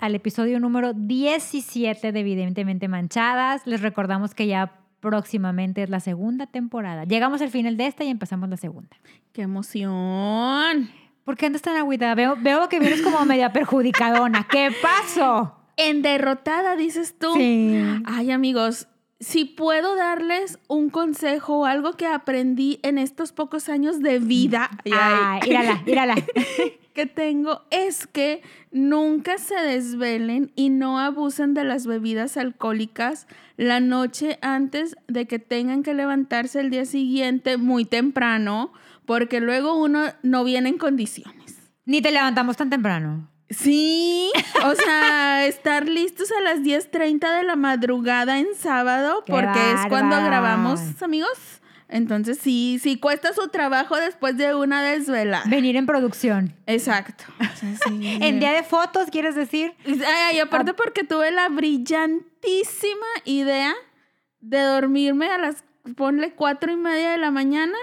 al episodio número 17 de Evidentemente Manchadas. Les recordamos que ya próximamente es la segunda temporada. Llegamos al final de esta y empezamos la segunda. ¡Qué emoción! ¿Por qué andas tan agüita? Veo, veo que vienes como media perjudicadona. ¿Qué pasó? En derrotada, dices tú. Sí. Ay, amigos, si puedo darles un consejo o algo que aprendí en estos pocos años de vida ay, ay, mírala, mírala. que tengo es que nunca se desvelen y no abusen de las bebidas alcohólicas la noche antes de que tengan que levantarse el día siguiente muy temprano, porque luego uno no viene en condiciones. Ni te levantamos tan temprano. Sí, o sea, estar listos a las 10.30 de la madrugada en sábado, Qué porque es cuando grabamos, amigos. Entonces sí, sí cuesta su trabajo después de una desvelada. Venir en producción. Exacto. Sea, sí. En día de fotos, ¿quieres decir? Ay, y aparte porque tuve la brillantísima idea de dormirme a las, ponle cuatro y media de la mañana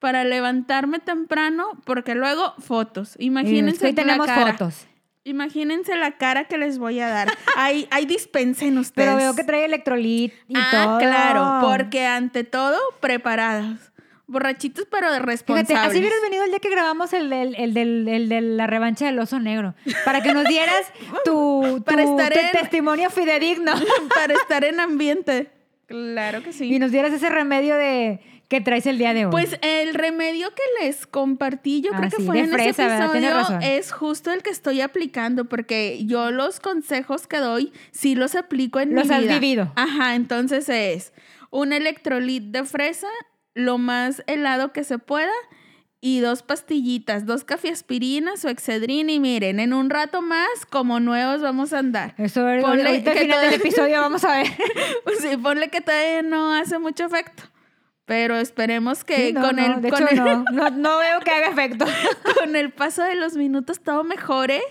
para levantarme temprano, porque luego fotos. Imagínense Hoy tenemos la cara. fotos. Imagínense la cara que les voy a dar. Ahí, ahí dispensen ustedes. Pero veo que trae electrolit y ah, todo. claro, porque ante todo, preparados. Borrachitos, pero de Fíjate, responsables. así hubieras venido el día que grabamos el, el del- el de la revancha del oso negro. Para que nos dieras tu, Para tu- estar tu en- testimonio fidedigno. para estar en ambiente. Claro que sí. Y nos dieras ese remedio de que traes el día de hoy. Pues el remedio que les compartí, yo Ah, creo que sí, fue en fresa, ese episodio, razón. es justo el que estoy aplicando, porque yo los consejos que doy sí los aplico en Los mi has vida. vivido. Ajá, entonces es un electrolit de fresa, lo más helado que se pueda, y dos pastillitas, dos cafiaspirinas o excedrin, y miren, en un rato más, como nuevos vamos a andar. Eso ponle ahorita al final del episodio vamos a ver. Sí, ponle que todavía no hace mucho efecto. Pero esperemos que Sí, no, con, no, el, de con, hecho, el, no, no, no veo que haga efecto. con el paso de los minutos todo mejore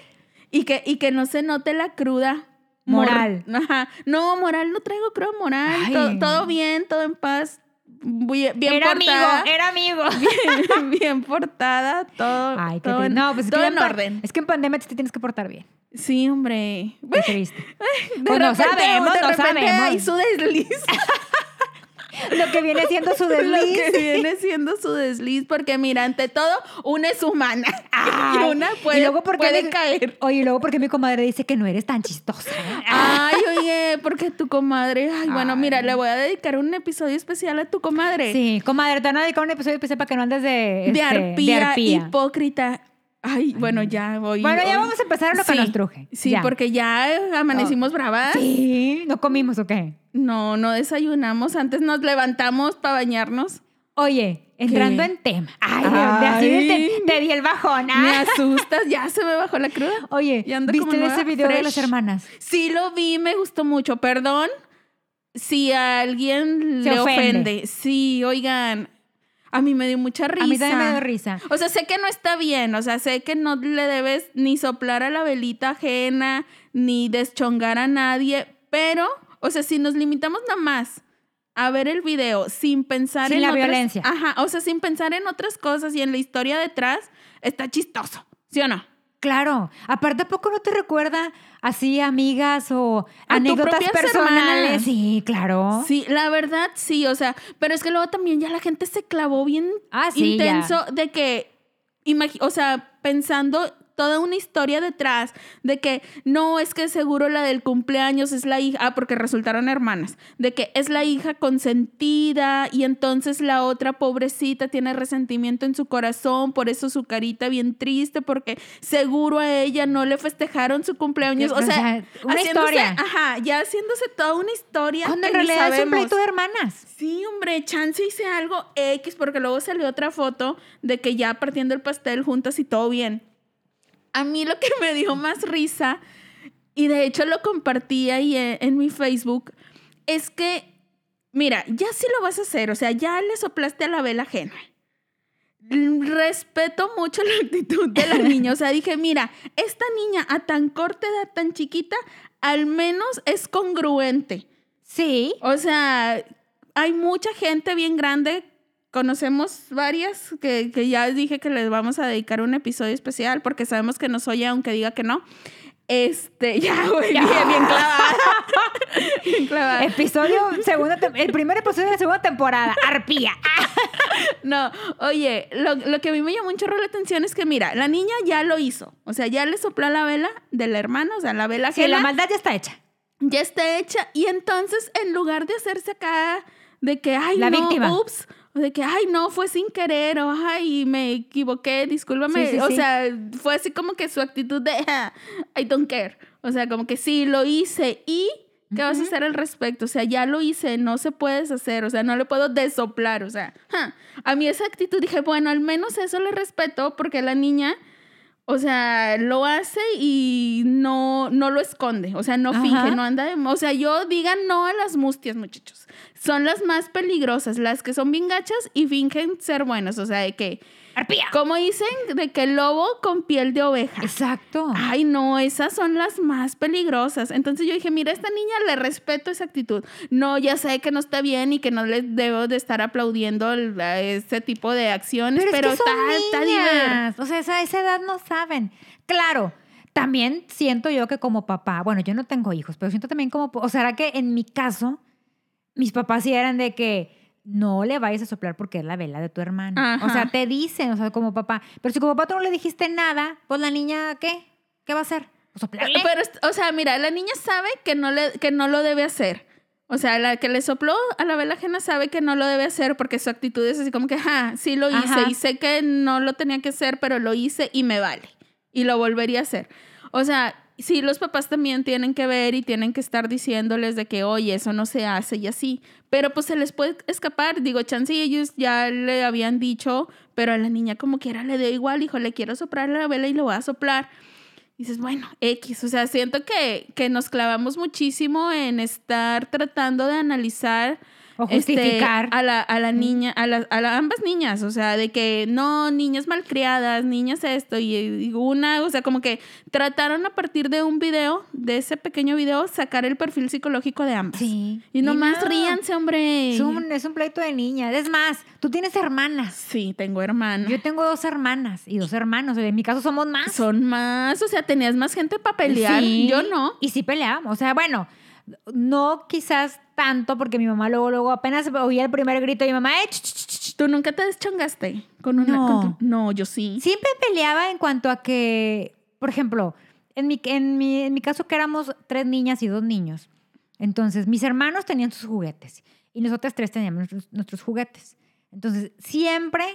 y que, y que no se note la cruda. mor- Moral. Ajá. No, moral, no traigo cruda moral. Todo, todo bien, todo en paz. Bien, bien era portada. amigo, era amigo. Bien, bien portada, todo, Ay, todo, en, No, pues es todo que en orden. Es que en pandemia te tienes que portar bien. Sí, hombre. Qué triste. De Pues no sabemos, de no sabemos. hay su desliz. Lo que viene siendo su Lo desliz. que viene siendo su desliz, porque mira, ante todo, una es humana Ay, y una puede, y luego porque puede mi- caer. Oye, y luego porque mi comadre dice que no eres tan chistosa. Ay, oye, porque tu comadre, ay, bueno, mira, le voy a dedicar un episodio especial a tu comadre. Sí, comadre, te van a dedicar un episodio especial para que no andes de, de, este, arpía, de arpía. hipócrita. Ay, bueno, ya voy. Bueno, ya vamos a empezar a lo que Sí, nos truje. Sí, Ya. porque ya amanecimos bravas. Sí, ¿no comimos o qué? No, no desayunamos. Antes nos levantamos para bañarnos. Oye, entrando ¿Qué? en tema. Ay, de- de así de- Ay. te, te di el bajón. Me ah. asustas, ya se me bajó la cruda. Oye, Y ando ¿viste ese video de las hermanas? Sí lo vi, me gustó mucho. Perdón si a alguien Se le ofende. ofende. Sí, oigan, a mí me dio mucha risa. A mí también me dio risa. O sea, sé que no está bien, o sea, sé que no le debes ni soplar a la velita ajena, ni deschongar a nadie, pero, o sea, si nos limitamos nada más a ver el video sin pensar Sin en la otras- violencia. Ajá, o sea, sin pensar en otras cosas y en la historia detrás, está chistoso, ¿sí o no? Claro. Aparte, ¿a poco no te recuerda así amigas o A anécdotas personales? hermanas. Sí, claro. Sí, la verdad sí, o sea, pero es que luego también ya la gente se clavó bien Ah, sí, ya. intenso de que, o sea, pensando toda una historia detrás de que no es que seguro la del cumpleaños es la hija, ah, porque resultaron hermanas, de que es la hija consentida y entonces la otra pobrecita tiene resentimiento en su corazón, por eso su carita bien triste, porque seguro a ella no le festejaron su cumpleaños, o sea, una historia. Ajá, ya haciéndose toda una historia. Cuando en realidad es un pleito de hermanas. Sí, hombre, chance hice algo X porque luego salió otra foto de que ya partiendo el pastel juntas y todo bien. A mí lo que me dio más risa, y de hecho lo compartí ahí en, en mi Facebook, es que, mira, ya sí lo vas a hacer, o sea, ya le soplaste a la vela ajena. Respeto mucho la actitud de la niña, o sea, dije, mira, esta niña a tan corta edad, tan chiquita, al menos es congruente. Sí. O sea, hay mucha gente bien grande. Conocemos varias que, que ya dije que les vamos a dedicar un episodio especial porque sabemos que nos oye aunque diga que no. Este, ya, güey, bien, bien clavada. bien clavada. Episodio, segunda, el primer episodio de la segunda temporada, arpía. No, oye, lo, lo que a mí me llamó un chorro la atención es que, mira, la niña ya lo hizo. O sea, ya le sopló la vela de la hermana, o sea, la vela Sí, ajena la maldad ya está hecha. ya está hecha. Y entonces, en lugar de hacerse acá de que, ay, La no, víctima. ups, o de que, ay, no, fue sin querer, o ay, me equivoqué, discúlpame. Sí, sí, o sí. sea, fue así como que su actitud de, "Ah, I don't care. O sea, como que sí, lo hice y... ¿Qué vas a hacer al respecto? O sea, ya lo hice, no se puede deshacer, o sea, no le puedo desoplar, o sea, ja. a mí esa actitud dije, bueno, al menos eso le respeto porque la niña, o sea, lo hace y no, no lo esconde, o sea, no Ajá. finge, no anda de... O sea, yo digan no a las mustias, muchachos. Son las más peligrosas, las que son bien gachas y fingen ser buenas, o sea, de que, Arpía. como dicen, de que el lobo con piel de oveja. Exacto. Ay, no, esas son las más peligrosas. Entonces yo dije, mira, a esta niña le respeto esa actitud. No, ya sé que no está bien y que no le debo de estar aplaudiendo a este tipo de acciones, Pero, pero, es que son está, está diver- niñas. O sea, esa, esa edad no saben. Claro, también siento yo que como papá, bueno, yo no tengo hijos, pero siento también como, o sea, que en mi caso, mis papás sí eran de que no le vayas a soplar porque es la vela de tu hermano. O sea, Ajá. te dicen, o sea, como papá. Pero si como papá tú no le dijiste nada, pues la niña, ¿qué? ¿Qué va a hacer? Pues soplarle. Pero, est- o sea, mira, la niña sabe que no, le, que no lo debe hacer. O sea, la que le sopló a la vela ajena sabe que no lo debe hacer porque su actitud es así como que, ja, sí lo hice Ajá. y sé que no lo tenía que hacer, pero lo hice y me vale. Y lo volvería a hacer. O sea, sí, los papás también tienen que ver y tienen que estar diciéndoles de que, oye, eso no se hace y así. Pero pues se les puede escapar. Digo, chance ellos ya le habían dicho, pero a la niña como quiera le dio igual, hijo, le quiero soplar la vela y lo voy a soplar. Dices, bueno, X, o sea, siento que, que nos clavamos muchísimo en estar tratando de analizar o este, justificar. a, la, a la niña, a, la- a la- ambas niñas, o sea, de que no, niñas malcriadas, niñas esto, y, y una, o sea, como que trataron a partir de un video, de ese pequeño video, sacar el perfil psicológico de ambas. sí. Y nomás no. ríanse, hombre. Es un, es un pleito de niñas. Es más, tú tienes hermanas. Sí, tengo hermana. Yo tengo dos hermanas y dos hermanos. En mi caso somos más. Son más, o sea, tenías más gente para pelear. Sí, Yo no. Y sí peleábamos. O sea, bueno, no quizás tanto porque mi mamá luego, luego apenas oía el primer grito de mi mamá, "Eh, ch, ch, ch, ch". ¿Tú nunca te deschongaste con una? No. con tu- no, yo sí. siempre peleaba en cuanto a que, por ejemplo, en mi, en, mi, en mi caso que éramos tres niñas y dos niños. Entonces, mis hermanos tenían sus juguetes y nosotras tres teníamos nuestros, nuestros juguetes. Entonces, siempre,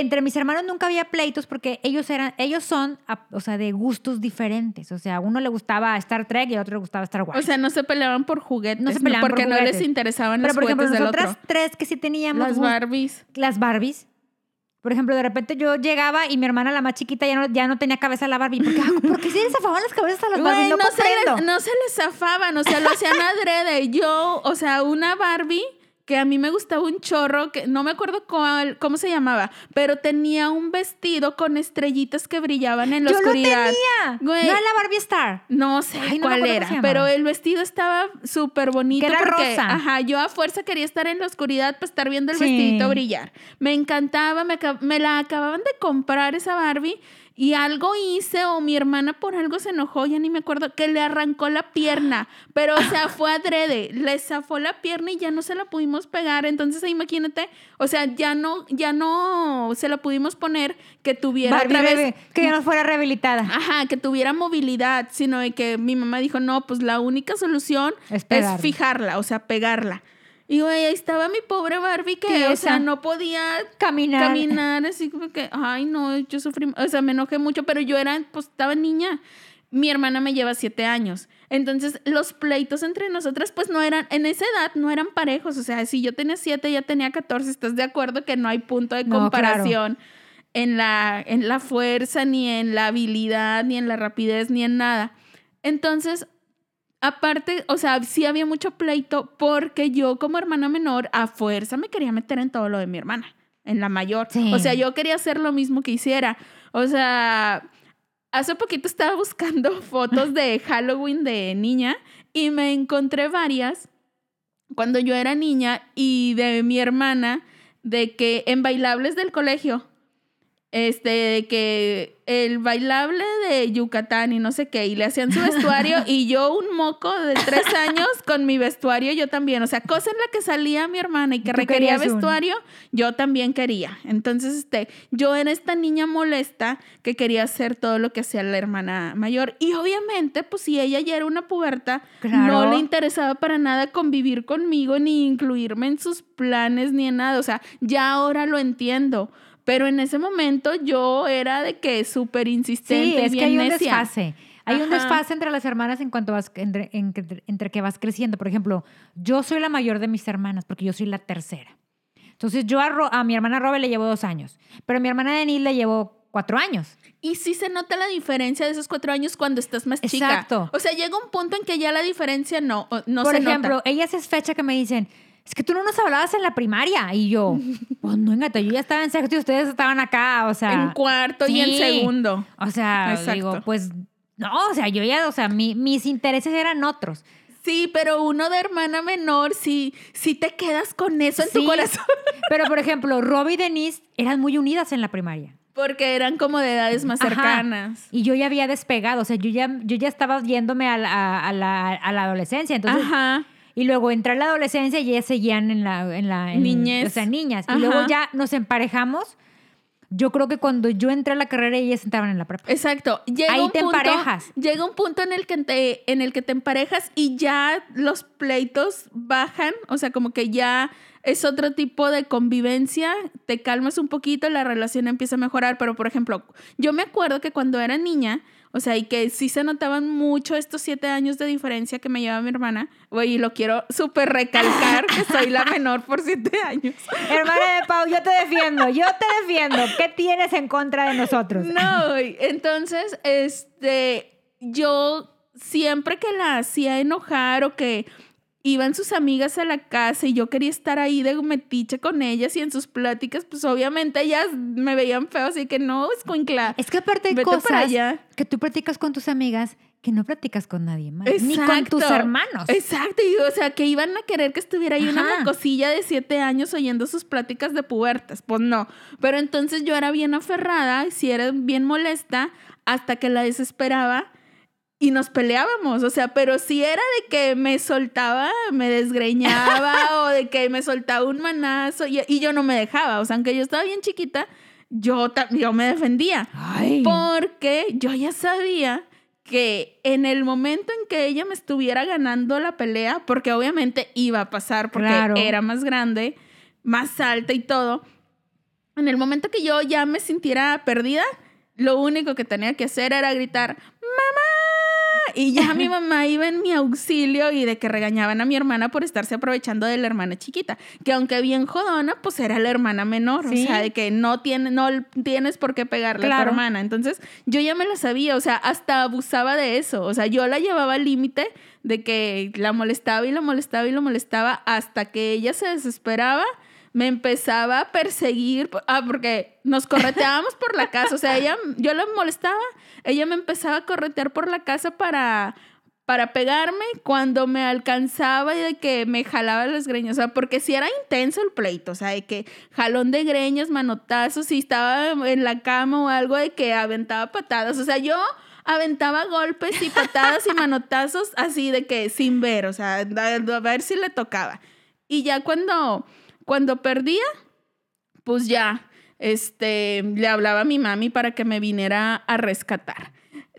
entre mis hermanos nunca había pleitos porque ellos eran, ellos son, a- o sea, de gustos diferentes. O sea, a uno le gustaba Star Trek y a otro le gustaba Star Wars. O sea, no se peleaban por juguetes. No se peleaban por porque no juguetes. les interesaban Pero, los por ejemplo, juguetes del nosotras otro. tres que sí teníamos Las Barbies. las Barbies. Por ejemplo, de repente yo llegaba y mi hermana, la más chiquita, ya no, ya no tenía cabeza la Barbie. ¿Por qué, ¿por qué se les zafaban las cabezas a las Güey, Barbies? No, no, se les, no se les zafaban, o sea, lo hacían adrede. Yo, o sea, una Barbie que a mí me gustaba un chorro, que no me acuerdo cuál, cómo se llamaba, pero tenía un vestido con estrellitas que brillaban en la Yo lo oscuridad. tenía. Güey. No era la Barbie Star. No sé Ay, cuál era, pero el vestido estaba súper bonito Que era porque, rosa. ajá, yo a fuerza quería estar en la oscuridad para estar viendo el Sí. vestidito brillar. Me encantaba, me, me la acababan de comprar esa Barbie y algo hice o mi hermana por algo se enojó, ya ni me acuerdo, que le arrancó la pierna, pero o sea, fue adrede, le zafó la pierna y ya no se la pudimos pegar, entonces imagínate, o sea, ya no, ya no se la pudimos poner que tuviera Barbie otra vez bebé, que ya no fuera rehabilitada. Ajá, que tuviera movilidad, sino de que mi mamá dijo, no, pues la única solución Es es, fijarla, o sea, pegarla. Y güey, ahí estaba mi pobre Barbie que, o sea, no podía Caminar. caminar, así como que, ay, no, yo sufrí, o sea, me enojé mucho, pero yo era, pues estaba niña. Mi hermana me lleva siete años. Entonces, los pleitos entre nosotras, pues no eran, en esa edad no eran parejos. O sea, si yo tenía siete, ella tenía 14, ¿estás de acuerdo que no hay punto de No, comparación en, la, en la fuerza, ni en la habilidad, ni en la rapidez, ni en nada? Entonces, aparte, o sea, sí había mucho pleito porque yo como hermana menor a fuerza me quería meter en todo lo de mi hermana, en la mayor. Sí. O sea, yo quería hacer lo mismo que hiciera. O sea, hace poquito estaba buscando fotos de Halloween de niña y me encontré varias cuando yo era niña y de mi hermana de que en bailables del colegio este, de que el bailable de Yucatán y no sé qué, y le hacían su vestuario y yo un moco de tres años con mi vestuario yo también, o sea, cosa en la que salía mi hermana y que requería uno. vestuario, yo también quería. Entonces, este, yo era esta niña molesta que quería hacer todo lo que hacía la hermana mayor y obviamente, pues si ella ya era una puberta, no le interesaba para nada convivir conmigo ni incluirme en sus planes ni en nada, o sea, ya ahora lo entiendo. Pero en ese momento yo era de que súper insistente, Sí, es que bien hay un necia. desfase. Hay un Ajá. desfase entre las hermanas en cuanto vas entre, entre, entre que vas creciendo. Por ejemplo, yo soy la mayor de mis hermanas porque yo soy la tercera. Entonces yo a, Ro- a mi hermana Robe le llevo dos años, pero a mi hermana Denise le llevo cuatro años. Y sí se nota la diferencia de esos cuatro años cuando estás más chica. Exacto. O sea, llega un punto en que ya la diferencia no, no Por se ejemplo, nota. ellas es fecha que me dicen, es que tú no nos hablabas en la primaria. Y yo, pues no, engata, yo ya estaba en sexto y ustedes estaban acá, o sea. En cuarto y en segundo. O sea, Exacto. digo, pues no, o sea, yo ya, o sea, mi- mis intereses eran otros. Sí, pero uno de hermana menor, sí, sí te quedas con eso en tu corazón. Pero, por ejemplo, Robbie y Denise eran muy unidas en la primaria. Porque eran como de edades más Ajá. cercanas. Y yo ya había despegado, o sea, yo ya, yo ya estaba yéndome a la, a la, a la adolescencia. Entonces, Ajá. Y luego entré a la adolescencia y ellas seguían en la... En la en- Niñez. O sea, niñas. Ajá. Y luego ya nos emparejamos. Yo creo que cuando yo entré a la carrera ellas entraban en la prepa. Exacto. Llega Ahí un te punto, emparejas. Llega un punto en el que te, en el que te emparejas y ya los pleitos bajan, o sea, como que ya es otro tipo de convivencia, te calmas un poquito, la relación empieza a mejorar, pero por ejemplo, yo me acuerdo que cuando era niña, o sea, y que sí se notaban mucho estos siete años de diferencia que me lleva mi hermana, güey, y lo quiero súper recalcar, que soy la menor por siete años. Hermana de Pau, yo te defiendo, yo te defiendo. ¿Qué tienes en contra de nosotros? No, entonces, este, yo siempre que la hacía enojar o que iban sus amigas a la casa y yo quería estar ahí de metiche con ellas y en sus pláticas, pues obviamente ellas me veían feo, así que no, escuincla. Es que aparte hay cosas que tú platicas con tus amigas que no platicas con nadie más. Ni con tus hermanos. Exacto, y o sea, que iban a querer que estuviera ahí una mocosilla de siete años oyendo sus pláticas de pubertas. Pues no. Pero entonces yo era bien aferrada, sí era bien molesta, hasta que la desesperaba y nos peleábamos. O sea, pero sí era de que me soltaba, me desgreñaba o de que me soltaba un manazo y, y yo no me dejaba. O sea, aunque yo estaba bien chiquita, yo, yo me defendía. Ay. Porque yo ya sabía que en el momento en que ella me estuviera ganando la pelea, porque obviamente iba a pasar porque Claro. era más grande, más alta y todo, en el momento que yo ya me sintiera perdida, lo único que tenía que hacer era gritar. Y ya mi mamá iba en mi auxilio y de que regañaban a mi hermana por estarse aprovechando de la hermana chiquita, que aunque bien jodona, pues era la hermana menor, Sí. o sea, de que no, tiene, no tienes por qué pegarle a tu hermana. Entonces yo ya me lo sabía, o sea, hasta abusaba de eso, o sea, yo la llevaba al límite de que la molestaba y la molestaba y la molestaba hasta que ella se desesperaba me empezaba a perseguir, ah, porque nos correteábamos por la casa, o sea, ella, yo la molestaba, ella me empezaba a corretear por la casa para, para pegarme cuando me alcanzaba y de que me jalaba las greñas, o sea, porque si era intenso el pleito, o sea, de que jalón de greñas, manotazos, si estaba en la cama o algo de que aventaba patadas, o sea, yo aventaba golpes y patadas y manotazos así de que sin ver, o sea, a, a ver si le tocaba. Y ya cuando cuando perdía, pues ya, este, le hablaba a mi mami para que me viniera a rescatar.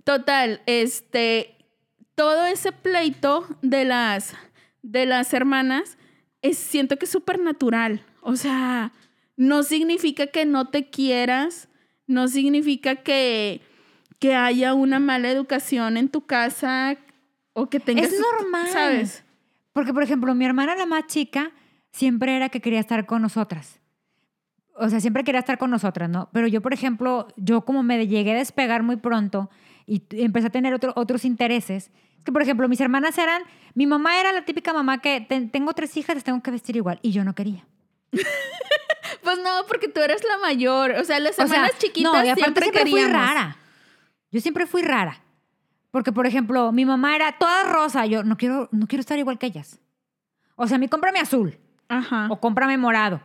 Total, este, todo ese pleito de las, de las hermanas, es, siento que es súper natural. O sea, no significa que no te quieras, no significa que, que haya una mala educación en tu casa o que tengas... Es normal. ¿Sabes? Porque, por ejemplo, mi hermana, la más chica, siempre era que quería estar con nosotras. O sea, siempre quería estar con nosotras, ¿no? Pero yo, por ejemplo, yo como me llegué a despegar muy pronto y empecé a tener otro- otros intereses, es que, por ejemplo, mis hermanas eran, mi mamá era la típica mamá que "Ten- tengo tres hijas, las tengo que vestir igual, y yo no quería. Pues no, porque tú eres la mayor. O sea, las O sea, hermanas chiquitas no, y aparte siempre, siempre, fui rara. Yo siempre fui rara. Porque, por ejemplo, mi mamá era toda rosa. Yo no quiero, no quiero estar igual que ellas. O sea, a mí cómprame azul Ajá. o cómprame morado.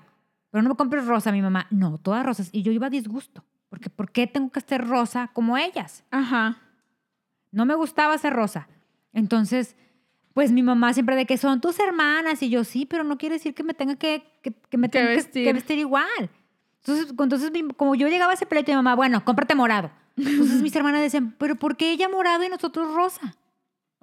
Pero no me compres rosa, mi mamá. No, todas rosas. Y yo iba a disgusto. Porque ¿por qué tengo que ser rosa como ellas? Ajá. No me gustaba ser rosa. Entonces, pues mi mamá siempre de que son tus hermanas y yo sí, pero no quiere decir que me tenga que, que, que me tenga vestir. que vestir igual. Entonces, entonces como yo llegaba a ese pleito, mi mamá, bueno, cómprate morado. Entonces mis hermanas decían, pero ¿por qué ella morado y nosotros rosa?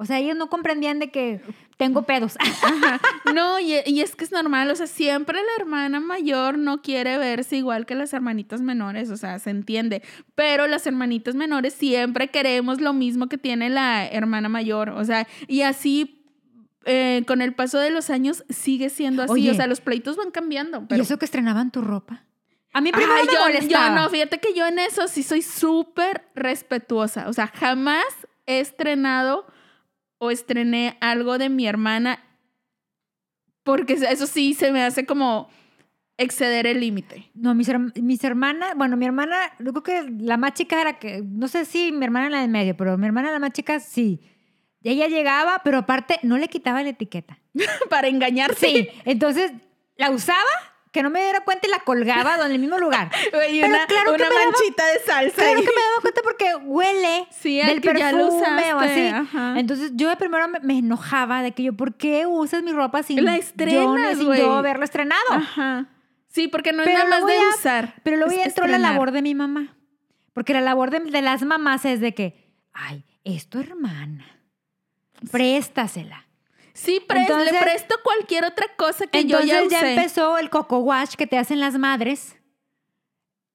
O sea, ellos no comprendían de que tengo pedos. Ajá. No, y, y es que es normal, o sea, siempre la hermana mayor no quiere verse igual que las hermanitas menores, o sea, se entiende, pero las hermanitas menores siempre queremos lo mismo que tiene la hermana mayor, o sea, y así eh, con el paso de los años sigue siendo así, Oye. o sea, los pleitos van cambiando. ¿Y eso que estrenaban tu ropa? A mí primero Ay, me yo, molestaba. yo no, fíjate que yo en eso sí soy súper respetuosa. O sea, jamás he estrenado o estrené algo de mi hermana porque eso sí se me hace como exceder el límite. No, mis, mis hermanas, bueno, mi hermana, yo creo que la más chica era que, no sé si mi hermana la de medio, pero mi hermana la más chica sí. Ella llegaba, pero aparte no le quitaba la etiqueta. Para engañarse. Sí, entonces la usaba, que no me diera cuenta y la colgaba en el mismo lugar. Pero una, claro que me daba- manchita de salsa. Claro ahí. que me daba cuenta porque huele Sí, del que ya lo perfume o así. ajá. Entonces yo de primero me, me enojaba de que yo, ¿por qué usas mi ropa sin, La yo, estrenas, sin güey. yo haberla estrenado? Ajá. Sí, porque no es Pero nada más de usar. Pero luego ya entró la labor de mi mamá. Porque la labor de, de las mamás es de que, ay, es tu hermana. Préstasela. Sí, pres- Entonces- le presto cualquier otra cosa que yo Entonces ya ya, usé. empezó el coco wash que te hacen las madres.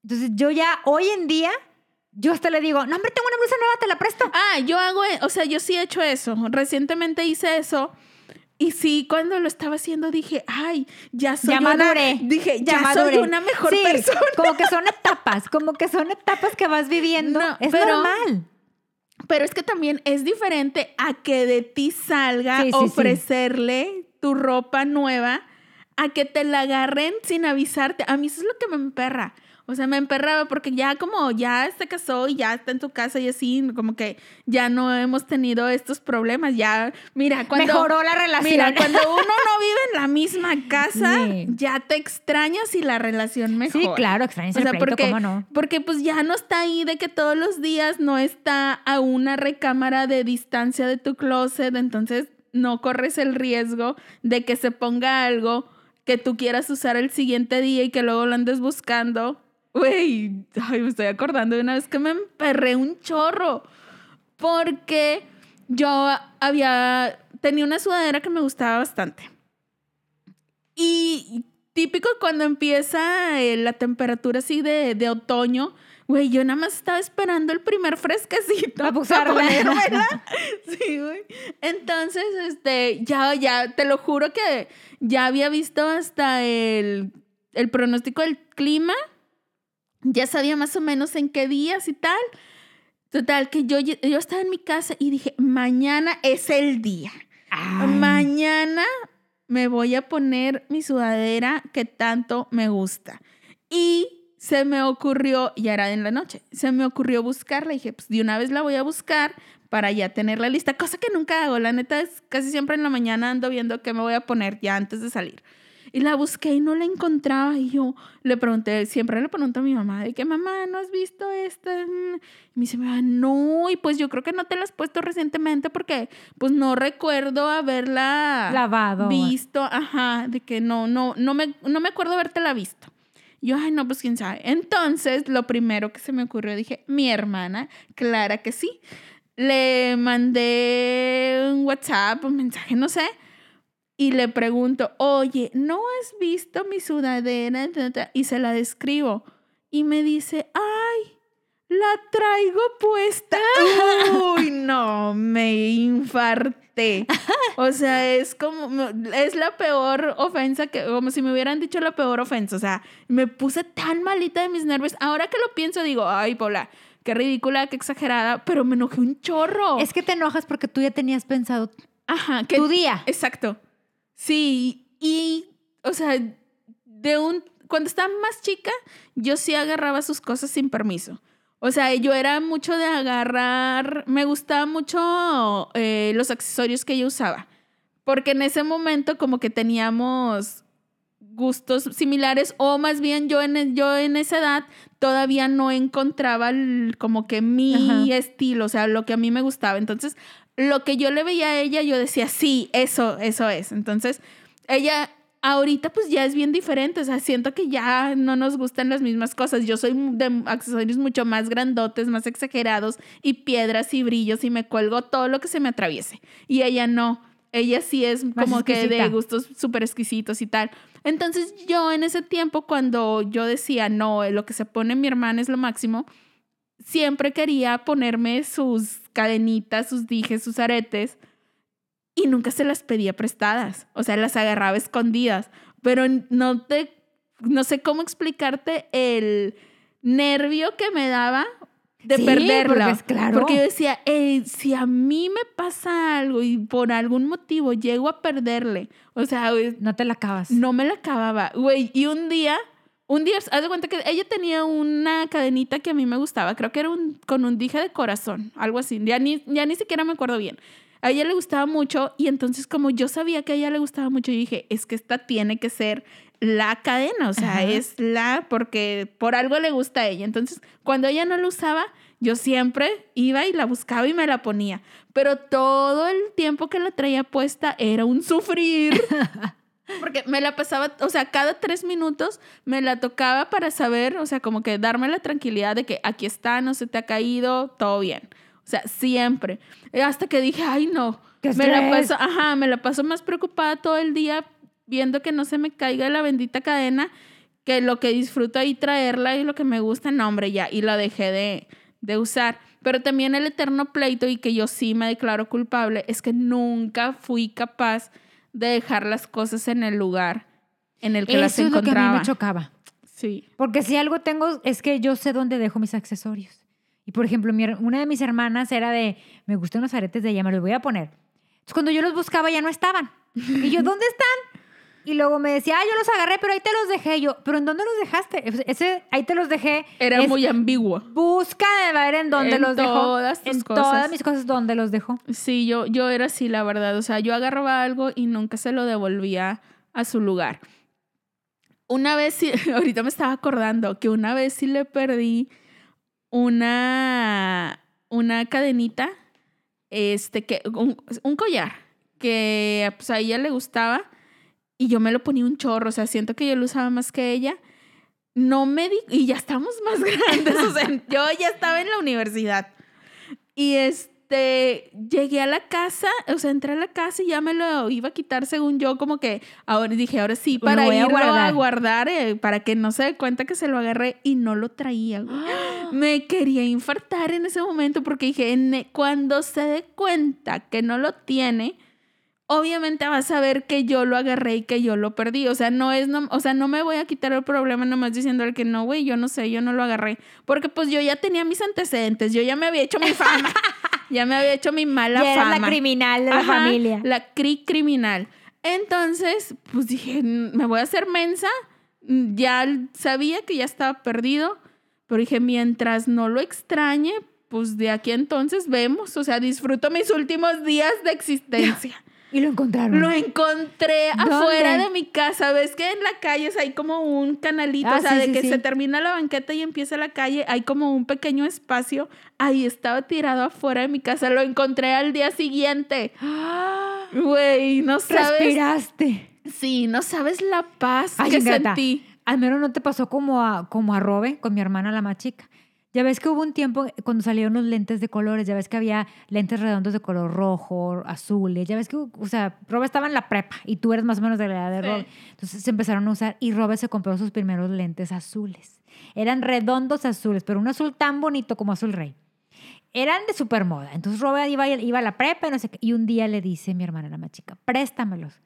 Entonces yo ya, hoy en día, yo hasta le digo, no, hombre, tengo una blusa nueva, te la presto. Ah, yo hago, e- o sea, yo sí he hecho eso. Recientemente hice eso. Y sí, cuando lo estaba haciendo dije, ay, ya soy ya una... maduré. Dije, ya, maduré. soy una mejor Sí, persona. Como que son etapas, como que son etapas que vas viviendo. No, es pero- normal. Pero es que también es diferente a que de ti salga Sí, sí, sí. ofrecerle tu ropa nueva a que te la agarren sin avisarte. A mí eso es lo que me emperra. O sea, me emperraba porque ya como ya se casó y ya está en tu casa y así, como que ya no hemos tenido estos problemas. Ya, mira, cuando... Mejoró la relación. Mira, cuando uno no vive en la misma casa, Sí. ya te extrañas y la relación mejora. Sí, claro, extrañas O sea, el pleito, porque, ¿cómo no? porque pues ya no está ahí de que todos los días no está a una recámara de distancia de tu closet, entonces no corres el riesgo de que se ponga algo que tú quieras usar el siguiente día y que luego lo andes buscando. Güey, ay, me estoy acordando de una vez que me emperré un chorro porque yo había, tenía una sudadera que me gustaba bastante. Y típico cuando empieza eh, la temperatura así de, de otoño, güey, yo nada más estaba esperando el primer fresquecito. Usarla. ponérmela. Sí, güey. Entonces, este, ya, ya, te lo juro que ya había visto hasta el, el pronóstico del clima. Ya sabía más o menos en qué días y tal. Total, que yo, yo estaba en mi casa y dije, mañana es el día. Ay. Mañana me voy a poner mi sudadera que tanto me gusta. Y se me ocurrió, ya era en la noche, se me ocurrió buscarla. Y dije, pues de una vez la voy a buscar para ya tenerla lista. Cosa que nunca hago. La neta es casi siempre en la mañana ando viendo qué me voy a poner ya antes de salir. Y la busqué y no la encontraba. Y yo le pregunté, siempre le pregunto a mi mamá, de que mamá, ¿no has visto esta? Y me dice, "Ah, no, y pues yo creo que no te la has puesto recientemente porque pues no recuerdo haberla Lavado. visto. Ajá, de que no, no, no me, no me acuerdo habértela visto. Yo, ay, no, pues quién sabe. Entonces, lo primero que se me ocurrió, dije, mi hermana, Clara que sí. Le mandé un WhatsApp, un mensaje, no sé, y le pregunto, oye, ¿no has visto mi sudadera? Y se la describo. Y me dice, ay, la traigo puesta. Uy, no, me infarté. O sea, es como, es la peor ofensa que, como si me hubieran dicho la peor ofensa. O sea, me puse tan malita de mis nervios. Ahora que lo pienso, digo, ay, Paula, qué ridícula, qué exagerada, pero me enojé un chorro. Es que te enojas porque tú ya tenías pensado Ajá, que tu día. Exacto. Sí, y, o sea, de un, cuando estaba más chica, yo sí agarraba sus cosas sin permiso. O sea, yo era mucho de agarrar, me gustaba mucho eh, los accesorios que yo usaba, porque en ese momento como que teníamos gustos similares o más bien yo en, yo en esa edad todavía no encontraba como que mi estilo, o sea, lo que a mí me gustaba. Entonces, lo que yo le veía a ella, yo decía, sí, eso, eso es. Entonces, ella ahorita pues ya es bien diferente, o sea, siento que ya no nos gustan las mismas cosas. Yo soy de accesorios mucho más grandotes, más exagerados y piedras y brillos y me cuelgo todo lo que se me atraviese. Y ella no, ella sí es como que de gustos súper exquisitos y tal. Entonces yo en ese tiempo cuando yo decía, no, lo que se pone mi hermana es lo máximo, siempre quería ponerme sus cadenitas, sus dijes, sus aretes y nunca se las pedía prestadas, o sea, las agarraba escondidas, pero no te, no sé cómo explicarte el nervio que me daba de perderla. Porque, claro. porque yo decía, si a mí me pasa algo y por algún motivo llego a perderle, o sea, no te la acabas. No me la acababa, güey. Y un día, un día, haz de cuenta que ella tenía una cadenita que a mí me gustaba, creo que era un, con un dije de corazón, algo así, ya ni, ya ni siquiera me acuerdo bien a ella le gustaba mucho y entonces como yo sabía que a ella le gustaba mucho, yo dije, es que esta tiene que ser la cadena, o sea, es la, porque por algo le gusta a ella. Entonces, cuando ella no la usaba, yo siempre iba y la buscaba y me la ponía. Pero todo el tiempo que la traía puesta era un sufrir. Porque me la pasaba, o sea, cada tres minutos me la tocaba para saber, o sea, como que darme la tranquilidad de que aquí está, no se te ha caído, todo bien. O sea, siempre. Hasta que dije, ay, no. Me la paso, ajá, me la paso más preocupada todo el día viendo que no se me caiga la bendita cadena, que lo que disfruto ahí traerla y lo que me gusta, no, hombre, ya. Y la dejé de, de usar. Pero también el eterno pleito y que yo sí me declaro culpable es que nunca fui capaz de dejar las cosas en el lugar en el que las encontraba. Eso es lo que a mí me chocaba. Sí. Porque si algo tengo es que yo sé dónde dejo mis accesorios. Y por ejemplo, una de mis hermanas era de, me gustan los aretes de ella, me los voy a poner. Entonces cuando yo los buscaba ya no estaban. Y yo, ¿dónde están? Y luego me decía, ah, yo los agarré, pero ahí te los dejé. yo, ¿pero en dónde los dejaste? Ese, ahí te los dejé. Era muy ambiguo. Busca de ver en dónde los dejó. Todas tus en todas mis cosas, ¿dónde los dejó? Sí, yo, yo era así, la verdad. O sea, yo agarraba algo y nunca se lo devolvía a su lugar. Una vez, sí, ahorita me estaba acordando que una vez sí le perdí una, una cadenita, este, que, un, collar, que pues a ella le gustaba y yo me lo ponía un chorro, o sea, siento que yo lo usaba más que ella. No me di, y ya estamos más grandes, o sea, yo ya estaba en la universidad. Y este, llegué a la casa, o sea, entré a la casa y ya me lo iba a quitar según yo, como que ahora dije, ahora sí, para irlo a guardar, eh, para que no se dé cuenta que se lo agarré y no lo traía. Me quería infartar en ese momento porque dije, cuando se dé cuenta que no lo tiene, obviamente vas a ver que yo lo agarré y que yo lo perdí. O sea, no es, no, o sea, no me voy a quitar el problema nomás diciéndole que no, güey, yo no sé, yo no lo agarré. Porque pues yo ya tenía mis antecedentes, yo ya me había hecho mi fama. ya me había hecho mi mala ya fama. la criminal de la familia. La cri criminal. Entonces, pues dije, me voy a hacer mensa. Ya sabía que ya estaba perdido, pero dije, mientras no lo extrañe, pues de aquí entonces vemos, o sea, disfruto mis últimos días de existencia. Y lo encontraron. Lo encontré afuera de mi casa. ¿Ves que en la calle hay como un canalito? Ah, o sea, de que se termina la banqueta y empieza la calle, hay como un pequeño espacio. Ahí estaba tirado afuera de mi casa. Lo encontré al día siguiente. Güey, no sabes. Respiraste. Sí, no sabes la paz que sentí. Al menos no te pasó como a, como a Robe, con mi hermana la más chica. Ya ves que hubo un tiempo cuando salieron los lentes de colores, ya ves que había lentes redondos de color rojo, azules, ya ves que, o sea, Robe estaba en la prepa y tú eres más o menos de la edad de Robe. Entonces se empezaron a usar y Robe se compró sus primeros lentes azules. Eran redondos azules, pero un azul tan bonito como azul rey. Eran de super moda. Entonces Robe iba, iba a la prepa y no sé qué. Y un día le dice mi hermana, la más chica, préstamelos.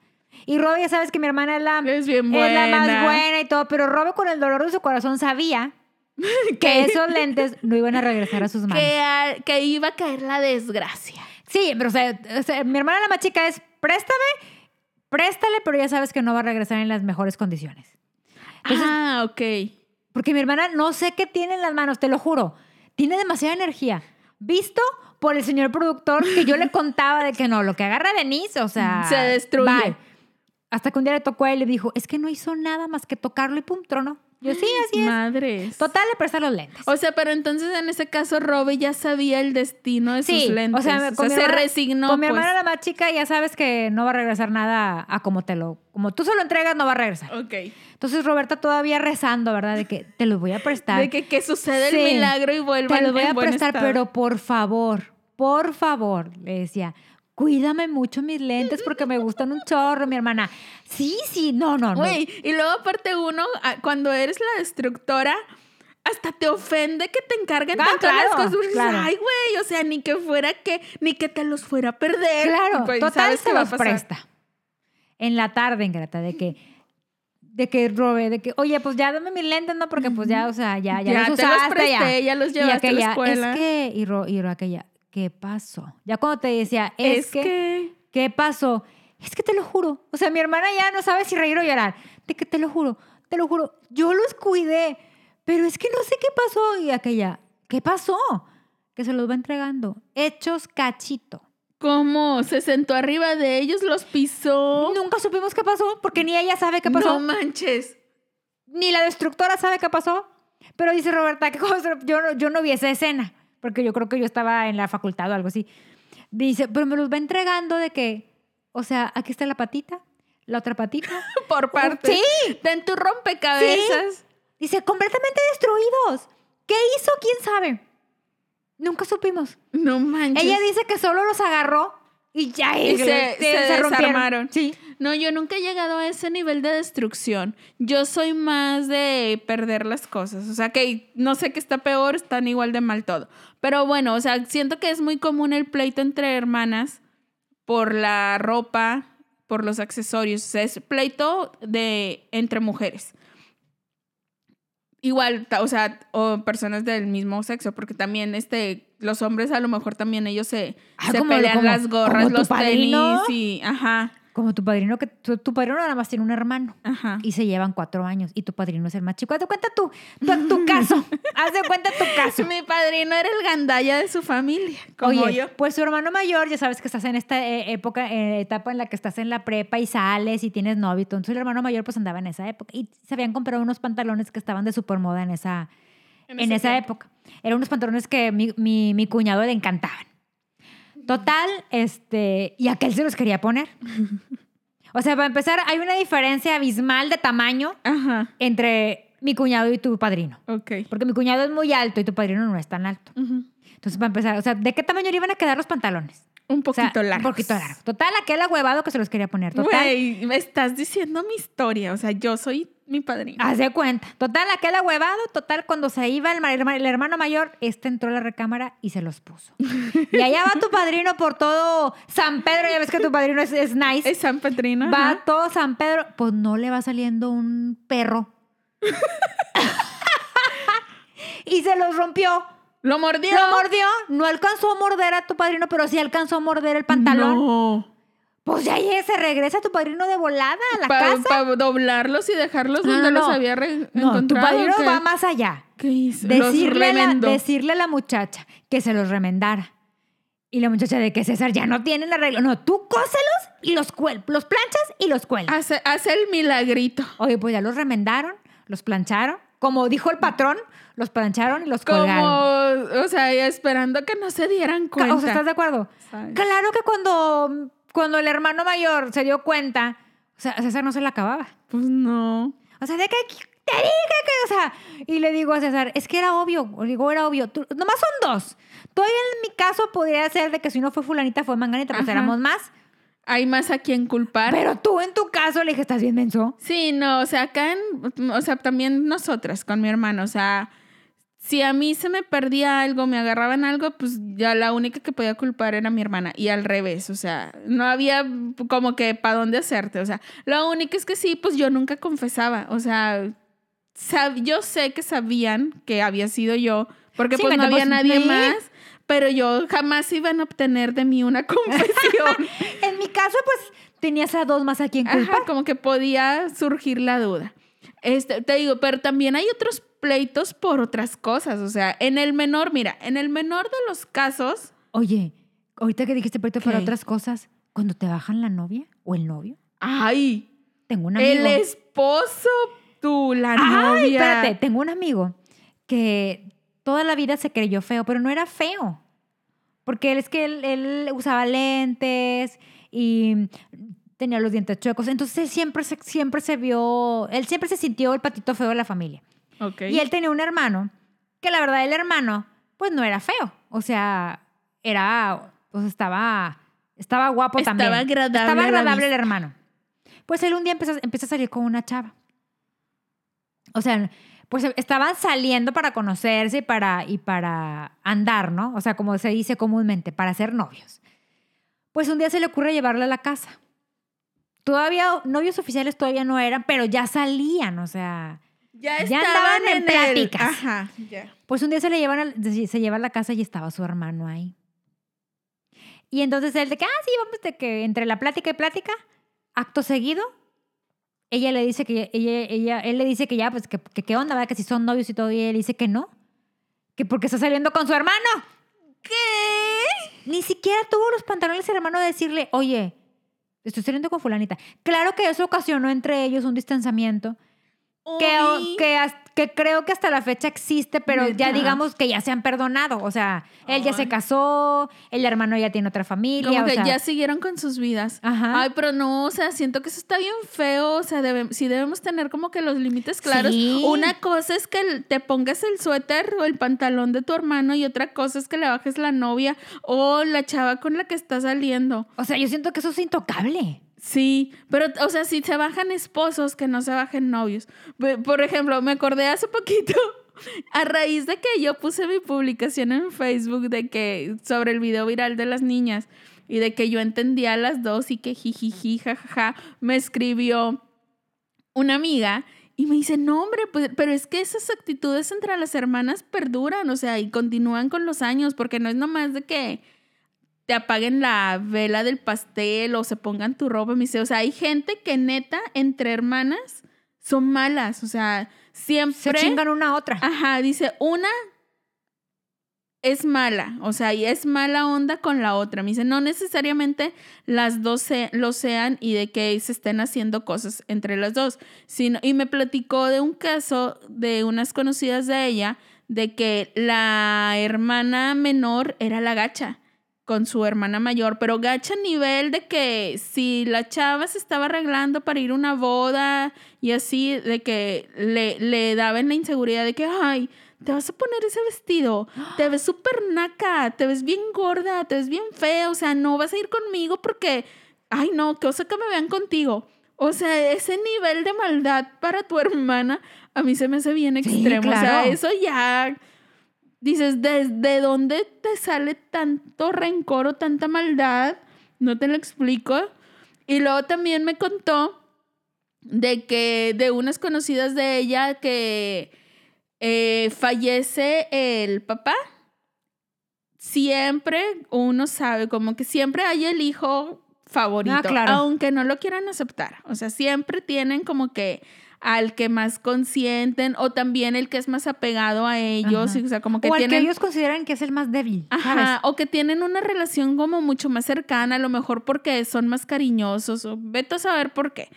Y Robe, ya sabes que mi hermana es la, es bien buena. es la más buena y todo, pero Robe con el dolor de su corazón sabía que esos lentes no iban a regresar a sus manos. Que, iba a caer la desgracia. Sí, pero o sea, mi hermana la más chica es, préstame, préstale, pero ya sabes que no va a regresar en las mejores condiciones. ah, ok. Porque mi hermana no sé qué tiene en las manos, te lo juro. Tiene demasiada energía. Visto por el señor productor que yo le contaba de que no, lo que agarra Denise, o sea... Se destruye. Hasta que un día le tocó a él y le dijo, es que no hizo nada más que tocarlo y pum, tronó. Yo sí, así es. Madres. Total, le presta los lentes. O sea, pero entonces en ese caso Robe ya sabía el destino de sí, sus lentes. o sea, con mi se hermana- resignó. Con mi pues. hermana la más chica ya sabes que no va a regresar nada a como te lo... Como tú se lo entregas, no va a regresar. Ok. Entonces Roberta todavía rezando, ¿verdad? De que te los voy a prestar. De que, que sucede Sí. el milagro y vuelva Te los voy a prestar, estado. pero por favor, por favor, le decía, cuídame mucho mis lentes porque me gustan un chorro, mi hermana. Sí, sí, no, no, no. Güey, y luego aparte uno, ah, cuando eres la destructora, hasta te ofende que te encarguen Ah, las claro, cosas. Claro. Ay, güey, o sea, ni que fuera que, ni que te los fuera a perder. Claro, total ¿sabes se los presta. En la tarde, Ingrata, de que, de que robe, de que, oye, pues ya dame mis lentes, ¿no? Porque pues ya, o sea, ya, ya, Ya los te los usaste, presté, ya los Y llevaste a la escuela. Es que, y, ro, y ro- aquella, ¿qué pasó? Ya cuando te decía, es, Es que, que... ¿qué pasó? Es que te lo juro. O sea, mi hermana ya no sabe si reír o llorar. De que te lo juro, te lo juro. Yo los cuidé, pero es que no sé qué pasó. Y aquella, ¿qué pasó? Que se los va entregando. Hechos cachito. ¿Cómo? Se sentó arriba de ellos, los pisó. Nunca supimos qué pasó, porque ni ella sabe qué pasó, No manches. ni la destructora sabe qué pasó. Pero dice Roberta que yo, no- yo no vi esa escena, porque yo creo que yo estaba en la facultad o algo así. Dice, pero me los va entregando de que, o sea, aquí está la patita, la otra patita. Por parte. Sí. Ten tu rompecabezas. Dice, completamente destruidos. ¿Qué hizo? ¿Quién sabe? Nunca supimos. No manches. Ella dice que solo los agarró y ya Y se- se rompieron. Sí. No, yo nunca he llegado a ese nivel de destrucción. Yo soy más de perder las cosas. O sea, que no sé qué está peor, están igual de mal todo. Pero bueno, o sea, siento que es muy común el pleito entre hermanas por la ropa, por los accesorios. O sea, es pleito de entre mujeres. Igual, o sea, o personas del mismo sexo, porque también este, los hombres a lo mejor también ellos se, Ah, se como- pelean como- las gorras, los tenis y, ajá, Como tu padrino, que tu, tu padrino nada más tiene un hermano ajá. y se llevan cuatro años y tu padrino es el más chico. Haz de cuenta tú, tu, tu caso. Haz de cuenta tu caso. Mi padrino era el gandalla de su familia, como Oye, yo. pues su hermano mayor, ya sabes que estás en esta eh, época, eh, etapa en la que estás en la prepa y sales y tienes novio. Entonces el hermano mayor pues andaba en esa época y se habían comprado unos pantalones que estaban de super moda en esa, en, esa tiempo. época. Eran unos pantalones que mi, mi, mi cuñado le encantaban. Total, este, y aquel se los quería poner. O sea, para empezar, hay una diferencia abismal de tamaño Ajá, entre mi cuñado y tu padrino. ok. Porque mi cuñado es muy alto y tu padrino no es tan alto. Ujú. Entonces, para empezar, o sea, ¿de qué tamaño le iban a quedar los pantalones? Un O sea, poquito largo. Un poquito largo. Total, aquel ahuevado que se los quería poner. Total. Güey, me estás diciendo mi historia. O sea, yo soy mi padrino. Haz de cuenta. Total, aquel ahuevado, total, cuando se iba el, el ma- el hermano mayor, este entró a la recámara y se los puso. Y allá va tu padrino por todo San Pedro, ya ves que tu padrino es, es nice. Es San Petrino. va ajá. todo San Pedro, pues no le va saliendo un perro. y se los rompió. Lo mordió. Lo mordió, no alcanzó a morder a tu padrino, pero sí alcanzó a morder el pantalón. No. Pues ya ya se regresa tu padrino de volada a la Para casa. doblarlos y dejarlos No, donde no, los había re- No, tu encontrado. padrino ¿o qué? va más allá. ¿Qué hizo? Decirle a, la, decirle a la muchacha que se los remendara. Y la muchacha de que César ya no tiene la regla. No, tú cóselos y los cuel los planchas y los cuelgas. Hace, hace el milagrito. Oye, pues ya los remendaron, los plancharon. Como dijo el patrón, los plancharon y los Como, colgaron. o sea, esperando que no se dieran cuenta. O sea, ¿estás de acuerdo? ¿Sabes? Claro que cuando, cuando el hermano mayor se dio cuenta, o sea, César no se la acababa. Pues no. O sea, de que te dije que, o sea, y le digo a César, es que era obvio, le digo, era obvio, Tú- nomás son dos. Todavía en mi caso podría ser de que si no fue fulanita, fue manganita, pues Ajá. éramos más. Hay más a quien culpar. Pero tú en tu caso le dije, estás bien menso. Sí, no, o sea, acá en, o sea, también nosotras con mi hermano, o sea, si a mí se me perdía algo, me agarraban algo, pues ya la única que podía culpar era mi hermana y al revés, o sea, no había como que para dónde hacerte, o sea, lo único es que sí, pues yo nunca confesaba, o sea, sab- yo sé que sabían que había sido yo, porque Sí, pues no había nadie más, pero yo jamás iban a obtener de mí una confesión. En mi caso, pues tenías a dos más a quien culpar. Ajá, como que podía surgir la duda. Este, te digo, pero también hay otros pleitos por otras cosas. O sea, en el menor, mira, en el menor de los casos, Oye, ahorita que dijiste pleito para ¿Qué? otras cosas, cuando te bajan la novia o el novio. ay, tengo un amigo. El esposo, tú, la Ay, novia. espérate, tengo un amigo que toda la vida se creyó feo, pero no era feo. Porque él es que él, él usaba lentes y tenía los dientes chuecos. Entonces él siempre se, siempre se vio, él siempre se sintió el patito feo de la familia. Ok. Y él tenía un hermano, que la verdad el hermano, pues no era feo. O sea, era, pues estaba, estaba guapo Estaba también. agradable Estaba agradable el hermano. Pues él un día empezó, empezó a salir con una chava. O sea, pues estaban saliendo para conocerse y para, y para andar, ¿no? O sea, como se dice comúnmente, para ser novios. Pues un día se le ocurre llevarla a la casa. Todavía, novios oficiales todavía no eran, pero ya salían, o sea... ya, ya estaban andaban en el- pláticas. Ajá, ya. Pues un día se le llevan se se lleva a la casa y estaba su hermano ahí. Y entonces él de que, ah, sí, vamos de que entre la plática y plática, acto seguido, ella le dice que ella, ella, él le dice que ya, pues que, que qué onda, ¿verdad? que si son novios y todo, y él dice que no, que porque está saliendo con su hermano. ¿Qué? Ni siquiera tuvo los pantalones el hermano de decirle, oye, estoy saliendo con fulanita. Claro que eso ocasionó entre ellos un distanciamiento que, que, creo que hasta la fecha existe, pero ya digamos que ya se han perdonado. O sea, él ya se casó, el hermano ya tiene otra familia. Como o que sea, ya siguieron con sus vidas. Ajá. Ay, pero no, o sea, siento que eso está bien feo. O sea, debe- sí debemos tener como que los límites claros. Sí. Una cosa es que te pongas el suéter o el pantalón de tu hermano y otra cosa es que le bajes la novia o la chava con la que está saliendo. O sea, yo siento que eso es intocable. Sí, pero, o sea, si se bajan esposos, que no se bajen novios. Por ejemplo, me acordé hace poquito, a raíz de que yo puse mi publicación en Facebook de que, sobre el video viral de las niñas, y de que yo entendía las dos y que jijiji, jajaja, me escribió una amiga y me dice, no, hombre, pues, pero es que esas actitudes entre las hermanas perduran, o sea, y continúan con los años, porque no es nomás de que te apaguen la vela del pastel o se pongan tu ropa. Me dice, o sea, hay gente que neta, entre hermanas, son malas, o sea, Se siempre... chingan una a otra. Ajá, dice, una es mala, o sea, y es mala onda con la otra. Me dice, no necesariamente las dos se- lo sean y de que se estén haciendo cosas entre las dos. Sino, y me platicó de un caso de unas conocidas de ella, de que la hermana menor era la gacha con su hermana mayor, pero gacha a nivel de que si la chava se estaba arreglando para ir a una boda y así, de que le, le daban la inseguridad de que, ay, te vas a poner ese vestido, te ves súper naca, te ves bien gorda, te ves bien fea, o sea, no vas a ir conmigo porque, ay, no, qué cosa que me vean contigo. O sea, ese nivel de maldad para tu hermana a mí se me hace bien Sí, extremo. O sea, eso ya dices, ¿desde dónde te sale tanto rencor o tanta maldad? No te lo explico. Y luego también me contó de que de unas conocidas de ella que eh, fallece el papá. Siempre uno sabe, como que siempre hay el hijo favorito, Ah, claro. aunque no lo quieran aceptar. O sea, siempre tienen como que al que más consienten o también el que es más apegado a ellos, Ajá. o sea, como que o al tienen que ellos consideran que es el más débil. ¿sabes? Ajá, o que tienen una relación como mucho más cercana, a lo mejor porque son más cariñosos, o vete a saber por qué.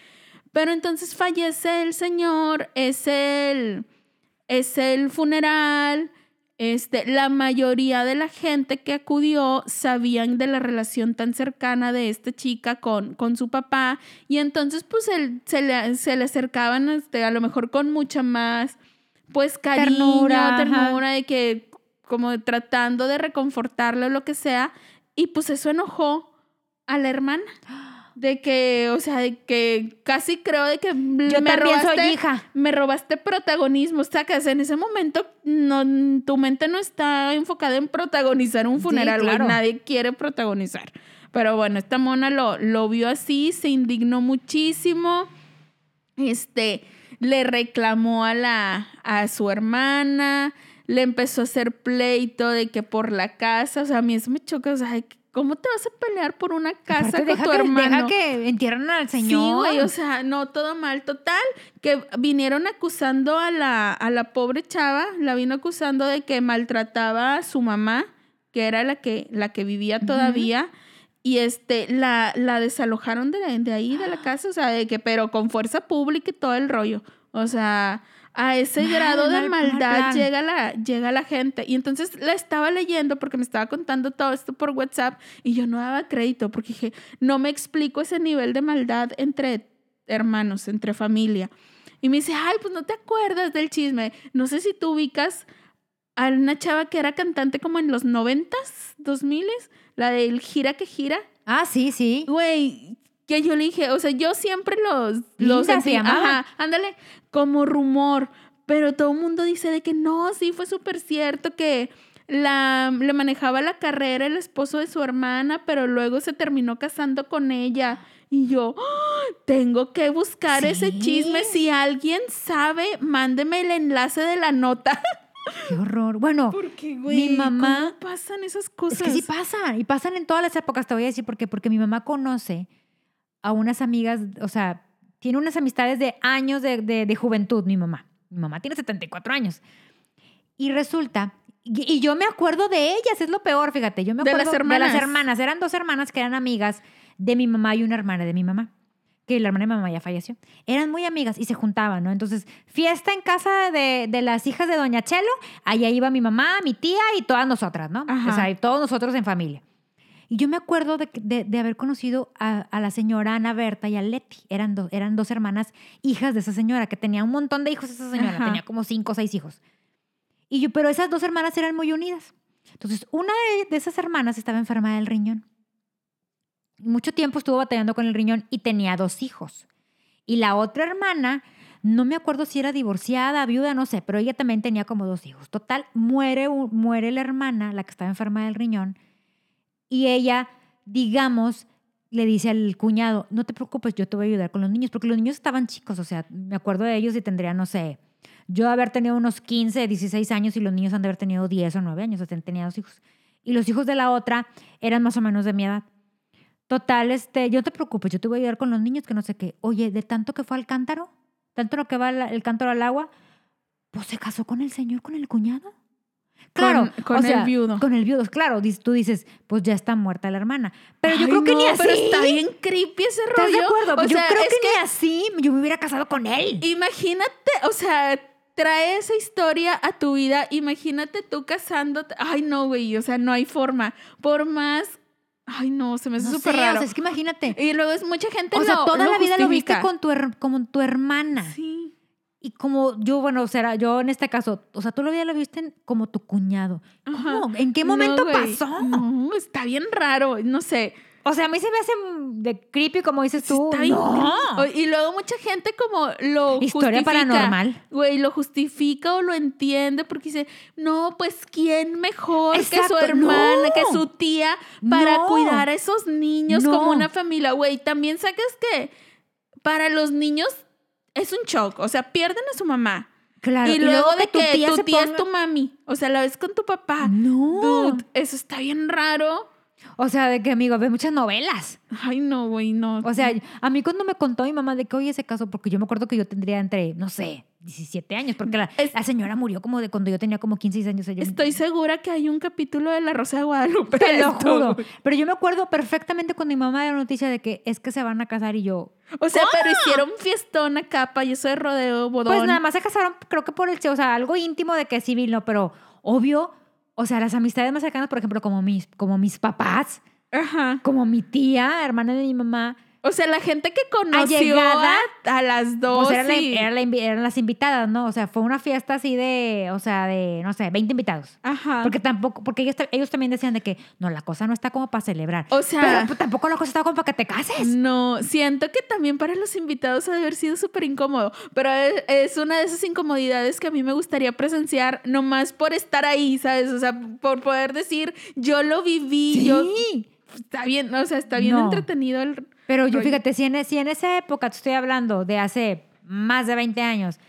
Pero entonces fallece el señor, es el, es el funeral, este, la mayoría de la gente que acudió sabían de la relación tan cercana de esta chica con, con su papá. Y entonces pues él, se, le, se le acercaban este, a lo mejor con mucha más pues cariño, Ternura, ternura, de que como tratando de reconfortarle o lo que sea. Y pues eso enojó a la hermana. De que, o sea, de que casi creo de que Yo me robaste, soy hija. me robaste protagonismo, sacas. En ese momento no, tu mente no está enfocada en protagonizar un Sí, funeral, claro. Nadie quiere protagonizar. Pero bueno, esta mona lo, lo vio así, se indignó muchísimo. Este, le reclamó a la, a su hermana, le empezó a hacer pleito de que por la casa, o sea, a mí eso me choca, o sea, ¿cómo te vas a pelear por una casa Aparte, con deja tu que, hermano? Deja que entierren al Sí, señor. güey, o sea, no, todo mal. Total, que vinieron acusando a la, a la pobre chava, la vino acusando de que maltrataba a su mamá, que era la que, la que vivía todavía, y este, la, la desalojaron de, de ahí, de la casa, o sea, de que, pero con fuerza pública y todo el rollo. O sea, a ese Mal, grado de mal- mal maldad llega la, llega la gente. Y entonces la estaba leyendo porque me estaba contando todo esto por WhatsApp y yo no daba crédito porque dije, no me explico ese nivel de maldad entre hermanos, entre familia. Y me dice, ay, pues no te acuerdas del chisme. No sé si tú ubicas a una chava que era cantante como en los noventas, dos miles, la del gira que gira. Ah, sí, sí. Güey, que yo le dije, o sea, yo siempre los... los Linda sentí-. Ajá, ándale, como rumor. Pero todo el mundo dice de que no, sí, fue súper cierto que la, le manejaba la carrera el esposo de su hermana, pero luego se terminó casando con ella. Y yo, ¡ah! tengo que buscar ese chisme. Si alguien sabe, mándeme el enlace de la nota. Qué horror. Bueno, Mi mamá- ¿cómo pasan esas cosas? es que sí pasan. Y pasan en todas las épocas. Te voy a decir por qué. Porque mi mamá conoce a unas amigas, o sea, tiene unas amistades de años de, de- de juventud, mi mamá. Mi mamá tiene 74 años. Y resulta, y, y yo me acuerdo de ellas, es lo peor, fíjate. Yo me De acuerdo las de hermanas. las hermanas. Eran dos hermanas que eran amigas de mi mamá y una hermana de mi mamá. Que la hermana de mi mamá ya falleció. Eran muy amigas y se juntaban, ¿no? Entonces, fiesta en casa de, de las hijas de Doña Chelo. Allá iba mi mamá, mi tía y todas nosotras, ¿no? Ajá. O sea, y todos nosotros en familia. Y yo me acuerdo de, de- de haber conocido a, a la señora Ana Berta y a Leti. Eran, dos eran dos hermanas hijas de esa señora, que tenía un montón de hijos esa señora. Ajá. Tenía como cinco o seis hijos. Y yo, pero esas dos hermanas eran muy unidas. Entonces, una de, de esas hermanas estaba enferma del riñón. Mucho tiempo estuvo batallando con el riñón y tenía dos hijos. Y la otra hermana, no me acuerdo si era divorciada, viuda, no sé, pero ella también tenía como dos hijos. Total, muere, muere la hermana, la que estaba enferma del riñón, y ella, digamos, le dice al cuñado, no te preocupes, yo te voy a ayudar con los niños, porque los niños estaban chicos, o sea, me acuerdo de ellos y tendría, no sé, yo haber tenido unos 15, 16 años y los niños han de haber tenido 10 o 9 años, o sea, tenía dos hijos. Y los hijos de la otra eran más o menos de mi edad. Total, este, yo te preocupes, yo te voy a ayudar con los niños, que no sé qué. Oye, de tanto que fue al cántaro, tanto lo que va el cántaro al agua, pues se casó con el señor, con el cuñado. Claro, Con- con o sea, el viudo. Con el viudo, claro. Tú dices, pues ya está muerta la hermana. Pero yo creo que ni así. Pero está bien creepy ese rollo. ¿Estás de acuerdo? O yo sea, creo es que, ni así yo me hubiera casado con él. Imagínate, o sea, trae esa historia a tu vida. Imagínate tú casándote. Ay, no, güey. O sea, no hay forma. Por más. Ay, no, se me hace No súper sé, o raro. sea, es que imagínate. Y luego es mucha gente O sea, toda lo la vida lo viste con tu, her- como tu hermana. Sí. Y como yo, bueno, o sea, yo en este caso, o sea, tú vida lo viste como tu cuñado. ¿Cómo? ¿En qué momento pasó? No, está bien raro. No sé. O sea, a mí se me hace mm, de creepy, como dices tú. Está bien no. Y luego mucha gente como lo Historia justifica. paranormal. Güey, lo justifica o lo entiende porque dice, no, pues quién mejor que su hermana, no. que su tía para No. cuidar a esos niños como una familia. Güey, también sacas que para los niños es un shock. O sea, pierden a su mamá. Claro. y, luego de que tu tía es tu mami. O sea, la ves con tu papá. No. Dude, eso está bien raro. O sea, de que, amigo, ve muchas novelas. Ay, no, güey, no. O sea, a mí cuando me contó mi mamá de que, oye, ese caso, porque yo me acuerdo que yo tendría entre, no sé, 17 años, porque la, Es- la señora murió como de cuando yo tenía como 15 16 años. o sea, yo- Estoy segura que hay un capítulo de La Rosa de Guadalupe. Te lo esto, juro. güey. Pero yo me acuerdo perfectamente cuando mi mamá dio la noticia de que es que se van a casar y yo, O sea, pero hicieron fiestón acá, payaso de rodeo, bodón. pues nada más se casaron, creo que por el, o sea, algo íntimo de que es civil, no, pero obvio, o sea, las amistades más cercanas, por ejemplo, como mis, como mis papás, Ajá. como mi tía, hermana de mi mamá, O sea, la gente que conoció Allegada, a, a las dos. pues era la- y- era la invi- eran las invitadas, ¿no? O sea, fue una fiesta así de, o sea, de, no sé, 20 invitados. Ajá. Porque tampoco, porque ellos, ellos también decían de que, no, la cosa no está como para celebrar. O sea- Pero pues, tampoco la cosa está como para que te cases. No, siento que también para los invitados ha de haber sido súper incómodo, pero es, es una de esas incomodidades que a mí me gustaría presenciar nomás por estar ahí, ¿sabes? O sea, por poder decir, yo lo viví, yo... Sí. Está bien, o sea, está bien No. entretenido el... Pero yo fíjate, si en, si en esa época te estoy hablando de hace más de 20 años,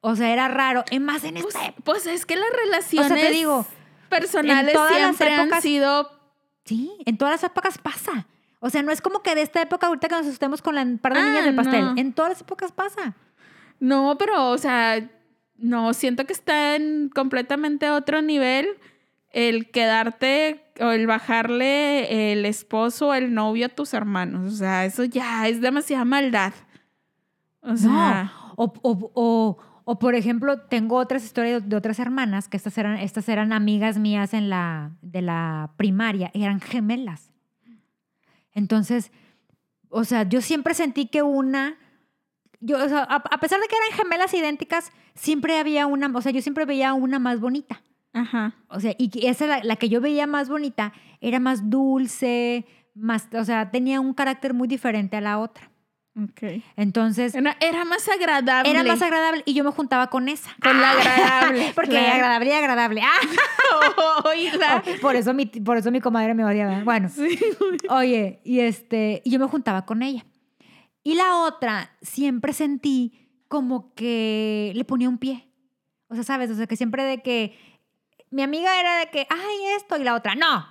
o sea, era raro, y más en Pues, esta época. pues es que las relaciones te digo, personales en todas las siempre han épocas- sido Sí, en todas las épocas pasa. O sea, no es como que de esta época ahorita que nos asustemos con la par de Ah, niñas del pastel. no. En todas las épocas pasa. No, pero, o sea, no, siento que está en completamente otro nivel. El quedarte o el bajarle el esposo o el novio a tus hermanos. O sea, eso ya es demasiada maldad. O sea, No, o, o- o- o, por ejemplo, tengo otras historias de otras hermanas, que estas eran, estas eran amigas mías en la, de la primaria, eran gemelas. Entonces, o sea, yo siempre sentí que una, yo, o sea, a, a pesar de que eran gemelas idénticas, siempre había una, o sea, yo siempre veía una más bonita. Ajá. O sea, y esa, la, la que yo veía más bonita, era más dulce, más, o sea, tenía un carácter muy diferente a la otra. Ok. Entonces, Era, era más agradable. era más agradable y yo me juntaba con esa. Con la agradable, Porque claro. agradable y agradable. Ah, Oiga. por, eso mi, por eso mi comadre me odiaba. Bueno, Sí. oye, y, este, y yo me juntaba con ella. Y la otra, siempre sentí como que le ponía un pie. O sea, ¿sabes? O sea, que siempre de que mi amiga era de que, ay, esto, y la otra, no.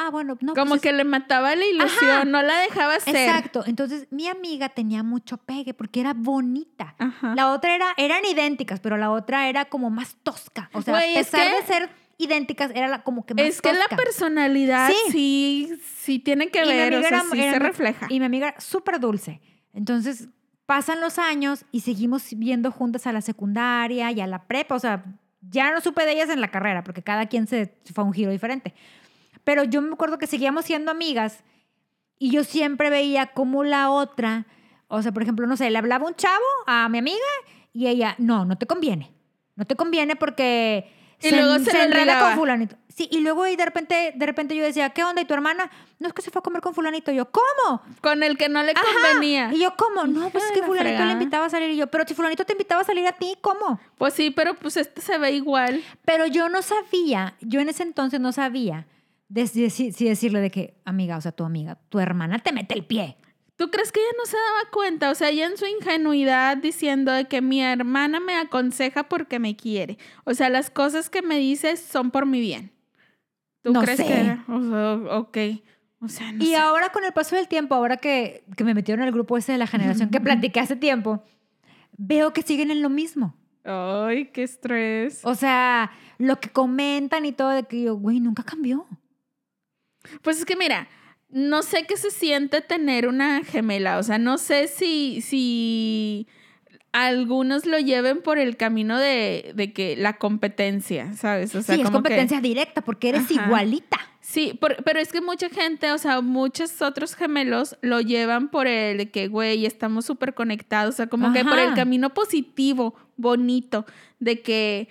Ah, bueno, no. Como pues es- que le mataba la ilusión, Ajá. no la dejaba ser. Exacto. Entonces, mi amiga tenía mucho pegue porque era bonita. Ajá. La otra era, eran idénticas, pero la otra era como más tosca. O sea, a es pesar que- de ser idénticas, era la- como que más Es que la personalidad Sí. sí, sí, tiene que Y ver, o amiga sea, era- sí era se refleja. Y mi amiga era súper dulce. Entonces, pasan los años y seguimos viendo juntas a la secundaria y a la prepa. O sea, ya no supe de ellas en la carrera, porque cada quien se se fue a un giro diferente. Pero yo me acuerdo que seguíamos siendo amigas y yo siempre veía como la otra, o sea, por ejemplo, no sé, le hablaba un chavo a mi amiga y ella, no, no te conviene. No te conviene porque Y luego se le enreda olvidaba. con fulanito. Sí, y luego y de repente, de repente yo decía, ¿qué onda? ¿Y tu hermana? No, es que se fue a comer con fulanito. Y yo, ¿cómo? Con el que no le Ajá. convenía. Y yo, ¿cómo? No, pues es que de la fulanito le invitaba a salir. Y yo, pero si fulanito te invitaba a salir a ti, ¿cómo? Pues sí, pero pues este se ve igual. Pero yo no sabía, yo en ese entonces no sabía de si, si- si decirle de que, amiga, o sea, tu amiga, tu hermana te mete el pie. ¿Tú crees que ella no se daba cuenta? O sea, ella en su ingenuidad diciendo de que mi hermana me aconseja porque me quiere. O sea, las cosas que me dices son por mi bien. ¿Tú No crees sé. que era? O sea, ok. O sea, no y sé. ahora con el paso del tiempo, ahora que, que me metieron en el grupo ese de la generación que platiqué hace tiempo, veo que siguen en lo mismo. Ay, qué estrés. O sea, lo que comentan y todo, de que yo, güey, nunca cambió. Pues es que mira, no sé qué se siente tener una gemela. O sea, no sé si, si algunos lo lleven por el camino de, de que la competencia, ¿sabes? O sea, sí, es que- competencia directa porque eres Ajá. igualita. Sí, por- pero es que mucha gente, o sea, muchos otros gemelos lo llevan por el de que, güey, estamos súper conectados, o sea, como que por el camino positivo, bonito, de que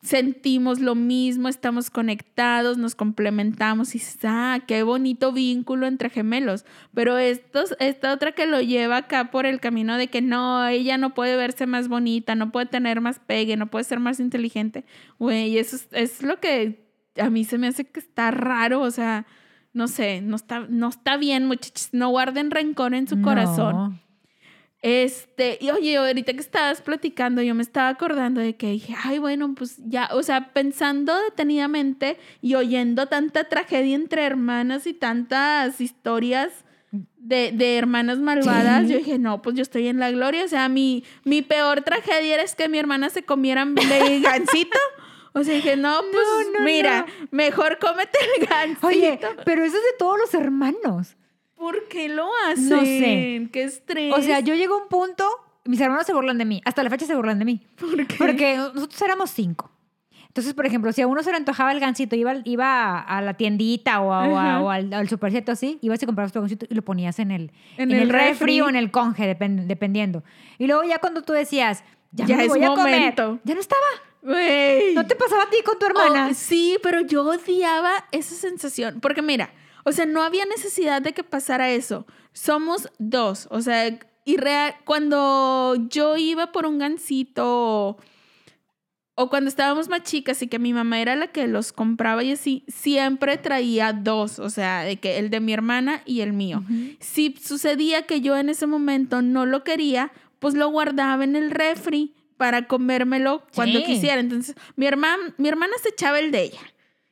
sentimos lo mismo, estamos conectados, nos complementamos y ah, qué bonito vínculo entre gemelos. Pero estos, esta otra que lo lleva acá por el camino de que no, ella no puede verse más bonita, no puede tener más pegue, no puede ser más inteligente. Güey, eso es, es lo que a mí se me hace que está raro, o sea, no sé, no está, no está bien, muchachos, no guarden rencor en su corazón. Este, y oye, ahorita que estabas platicando, yo me estaba acordando de que dije, ay, bueno, pues ya, o sea, pensando detenidamente y oyendo tanta tragedia entre hermanas y tantas historias de, de hermanas malvadas, Sí. yo dije, no, pues yo estoy en la gloria. O sea, mi, mi peor tragedia era es que mi hermana se comiera el gancito. O sea, dije, no, pues No, no, mira, no. mejor cómete el gancito. Oye, pero eso es de todos los hermanos. ¿por qué lo hacen? No sé. Qué estrés. O sea, yo llego a un punto, mis hermanos se burlan de mí, hasta la fecha se burlan de mí, ¿Por qué? porque nosotros éramos cinco. Entonces, por ejemplo, si a uno se le antojaba el gancito, iba, iba a, a la tiendita o, a- o a- Ajá. o al, al supercito así, ibas y comprabas tu gancito y lo ponías en el, En en el el refri refri. o en el conge, depend- dependiendo. Y luego ya cuando tú decías, ya, Ya me es voy a comer, momento. ya no estaba. ¿No te pasaba a ti con tu hermana? Oh, sí, pero yo odiaba esa sensación. Porque mira, o sea, no había necesidad de que pasara eso. Somos dos. O sea, y real, cuando yo iba por un gancito o, cuando estábamos más chicas y que mi mamá era la que los compraba y así, siempre traía dos. O sea, de que el de mi hermana y el mío. Si sucedía que yo en ese momento no lo quería, pues lo guardaba en el refri para comérmelo cuando Sí. quisiera. Entonces, mi hermana, mi hermana se echaba el de ella.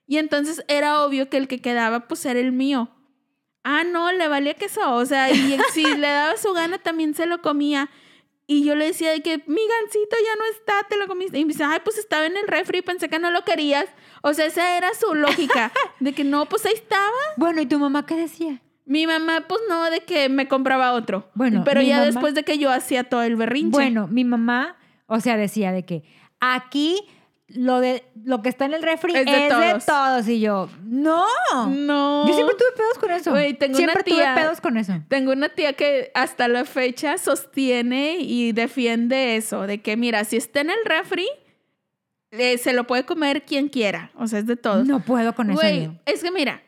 Y entonces era obvio que el que quedaba, pues era el mío. Ah, no, le valía queso. O sea, y si le daba su gana, también se lo comía. Y yo le decía de que mi gancito ya no está, te lo comiste. Y me dice, ay, pues estaba en el refri, pensé que no lo querías. O sea, esa era su lógica. de que no, pues ahí estaba. Bueno, ¿y tu mamá qué decía? Mi mamá, pues no, de que me compraba otro. Bueno, Pero ya mamá- después de que yo hacía todo el berrinche. Bueno, mi mamá, o sea, decía de que aquí lo de lo que está en el refri Es es de de, todos. Y yo, no. No. Yo siempre tuve pedos con eso. Tengo siempre una tía- tuve pedos con eso. Tengo una tía que hasta la fecha sostiene y defiende eso, de que mira, si está en el refri, eh, se lo puede comer quien quiera, o sea, es de todos. No puedo con eso. Es que mira,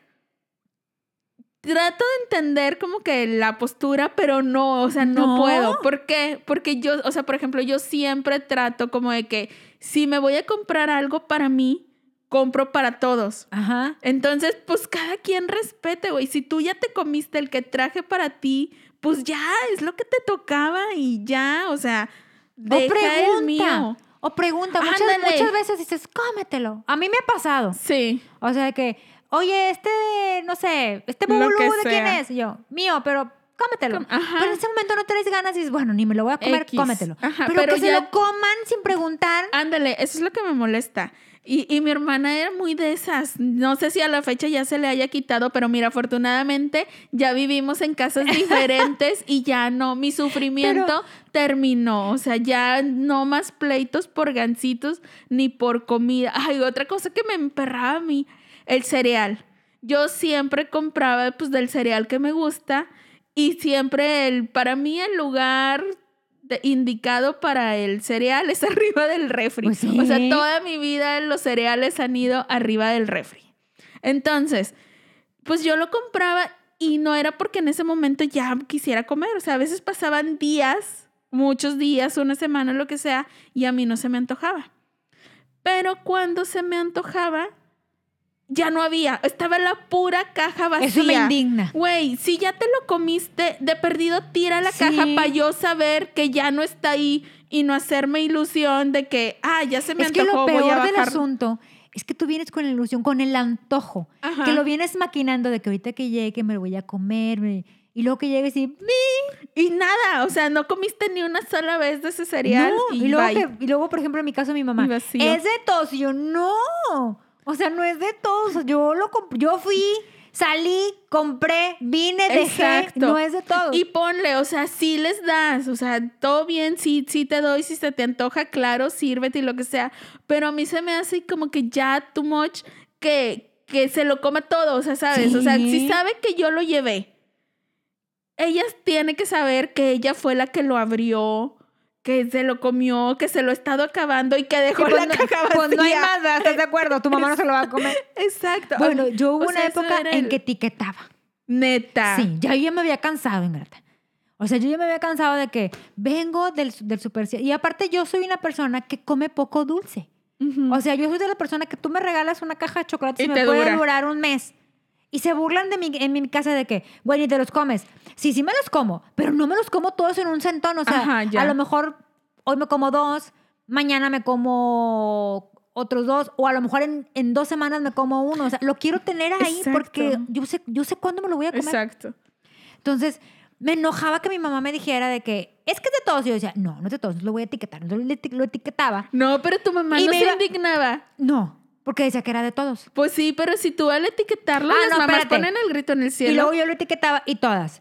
trato de entender como que la postura, pero no, o sea, no, No. puedo. ¿Por qué? Porque yo, o sea, por ejemplo, yo siempre trato como de que si me voy a comprar algo para mí, compro para todos. Ajá. Entonces, pues cada quien respete, güey. Si tú ya te comiste el que traje para ti, pues ya es lo que te tocaba y ya, o sea, deja o pregunta. el mío. O pregunta. Muchas, muchas veces dices, cómetelo. A mí me ha pasado. Sí. O sea, que, oye, este, no sé, este bubulú, ¿de quién es? Y yo, mío, pero cómetelo. Ajá. Pero en ese momento no traes ganas y dices, bueno, ni me lo voy a comer, X. cómetelo. Ajá, pero, pero que se lo coman sin preguntar. Ándale, eso es lo que me molesta. Y, y mi hermana era muy de esas. No sé si a la fecha ya se le haya quitado, pero mira, afortunadamente ya vivimos en casas diferentes y ya no, mi sufrimiento Pero- terminó. O sea, ya no más pleitos por gancitos ni por comida. Ay, otra cosa que me emperraba a mí, el cereal. Yo siempre compraba pues del cereal que me gusta y siempre el, para mí el lugar de- indicado para el cereal es arriba del refri. Pues sí. O sea, toda mi vida los cereales han ido arriba del refri. Entonces, pues yo lo compraba y no era porque en ese momento ya quisiera comer. O sea, a veces pasaban días, muchos días, una semana, lo que sea, y a mí no se me antojaba. Pero cuando se me antojaba, ya no había. Estaba la pura caja vacía. Eso me indigna. Güey, si ya te lo comiste, de perdido tira la Sí. caja para yo saber que ya no está ahí y no hacerme ilusión de que, ah, ya se me Es que antojó, lo voy a peor del asunto es que tú vienes con la ilusión, con el antojo, Ajá. que lo vienes maquinando de que ahorita que llegue me lo voy a comer, me- y luego que llegues y... Y nada, o sea, no comiste ni una sola vez de ese cereal No, y, y, luego que- y luego, por ejemplo, en mi caso, mi mamá, es de todos. Y yo, no. O sea, no es de todos. Yo, lo yo fui, salí, compré, vine, dejé. Exacto. No es de todos. Y ponle, o sea, sí les das, o sea, todo bien, sí, sí te doy, si se te antoja, claro, sírvete y lo que sea. Pero a mí se me hace como que ya too much que, que se lo coma todo, o sea, ¿sabes? O sea, si sabe que yo lo llevé, ella tiene que saber que ella fue la que lo abrió, que se lo comió, que se lo ha estado acabando y que dejó Sí, pues, la no, caja vacía. pues no hay más. ¿estás de acuerdo? Tu mamá no se lo va a comer. Exacto. Bueno, yo hubo O una sea, época en el- que etiquetaba. Neta. Sí, ya yo ya me había cansado, ingrata. O sea, yo ya me había cansado de que vengo del, del super... Y aparte yo soy una persona que come poco dulce. O sea, yo soy de la persona que tú me regalas una caja de chocolates Y y, me puede dura. durar un mes. Y se burlan de mí en mi casa de que, bueno, y te los comes. Sí, sí me los como, pero no me los como todos en un centón. O sea, Ajá, a lo mejor hoy me como dos, mañana me como otros dos, o a lo mejor en, en dos semanas me como uno. O sea, lo quiero tener ahí porque yo sé, yo sé cuándo me lo voy a comer. Exacto. Entonces, me enojaba que mi mamá me dijera de que, es que es de todos. Y yo decía, no, no es de todos, lo voy a etiquetar. Entonces lo eti- lo etiquetaba. No, pero tu mamá Y no se iba- indignaba. No, porque decía que era de todos. Pues sí, pero si tú al etiquetarlo, Ah, las no, mamás ponen el grito en el cielo. Y luego yo lo etiquetaba y todas.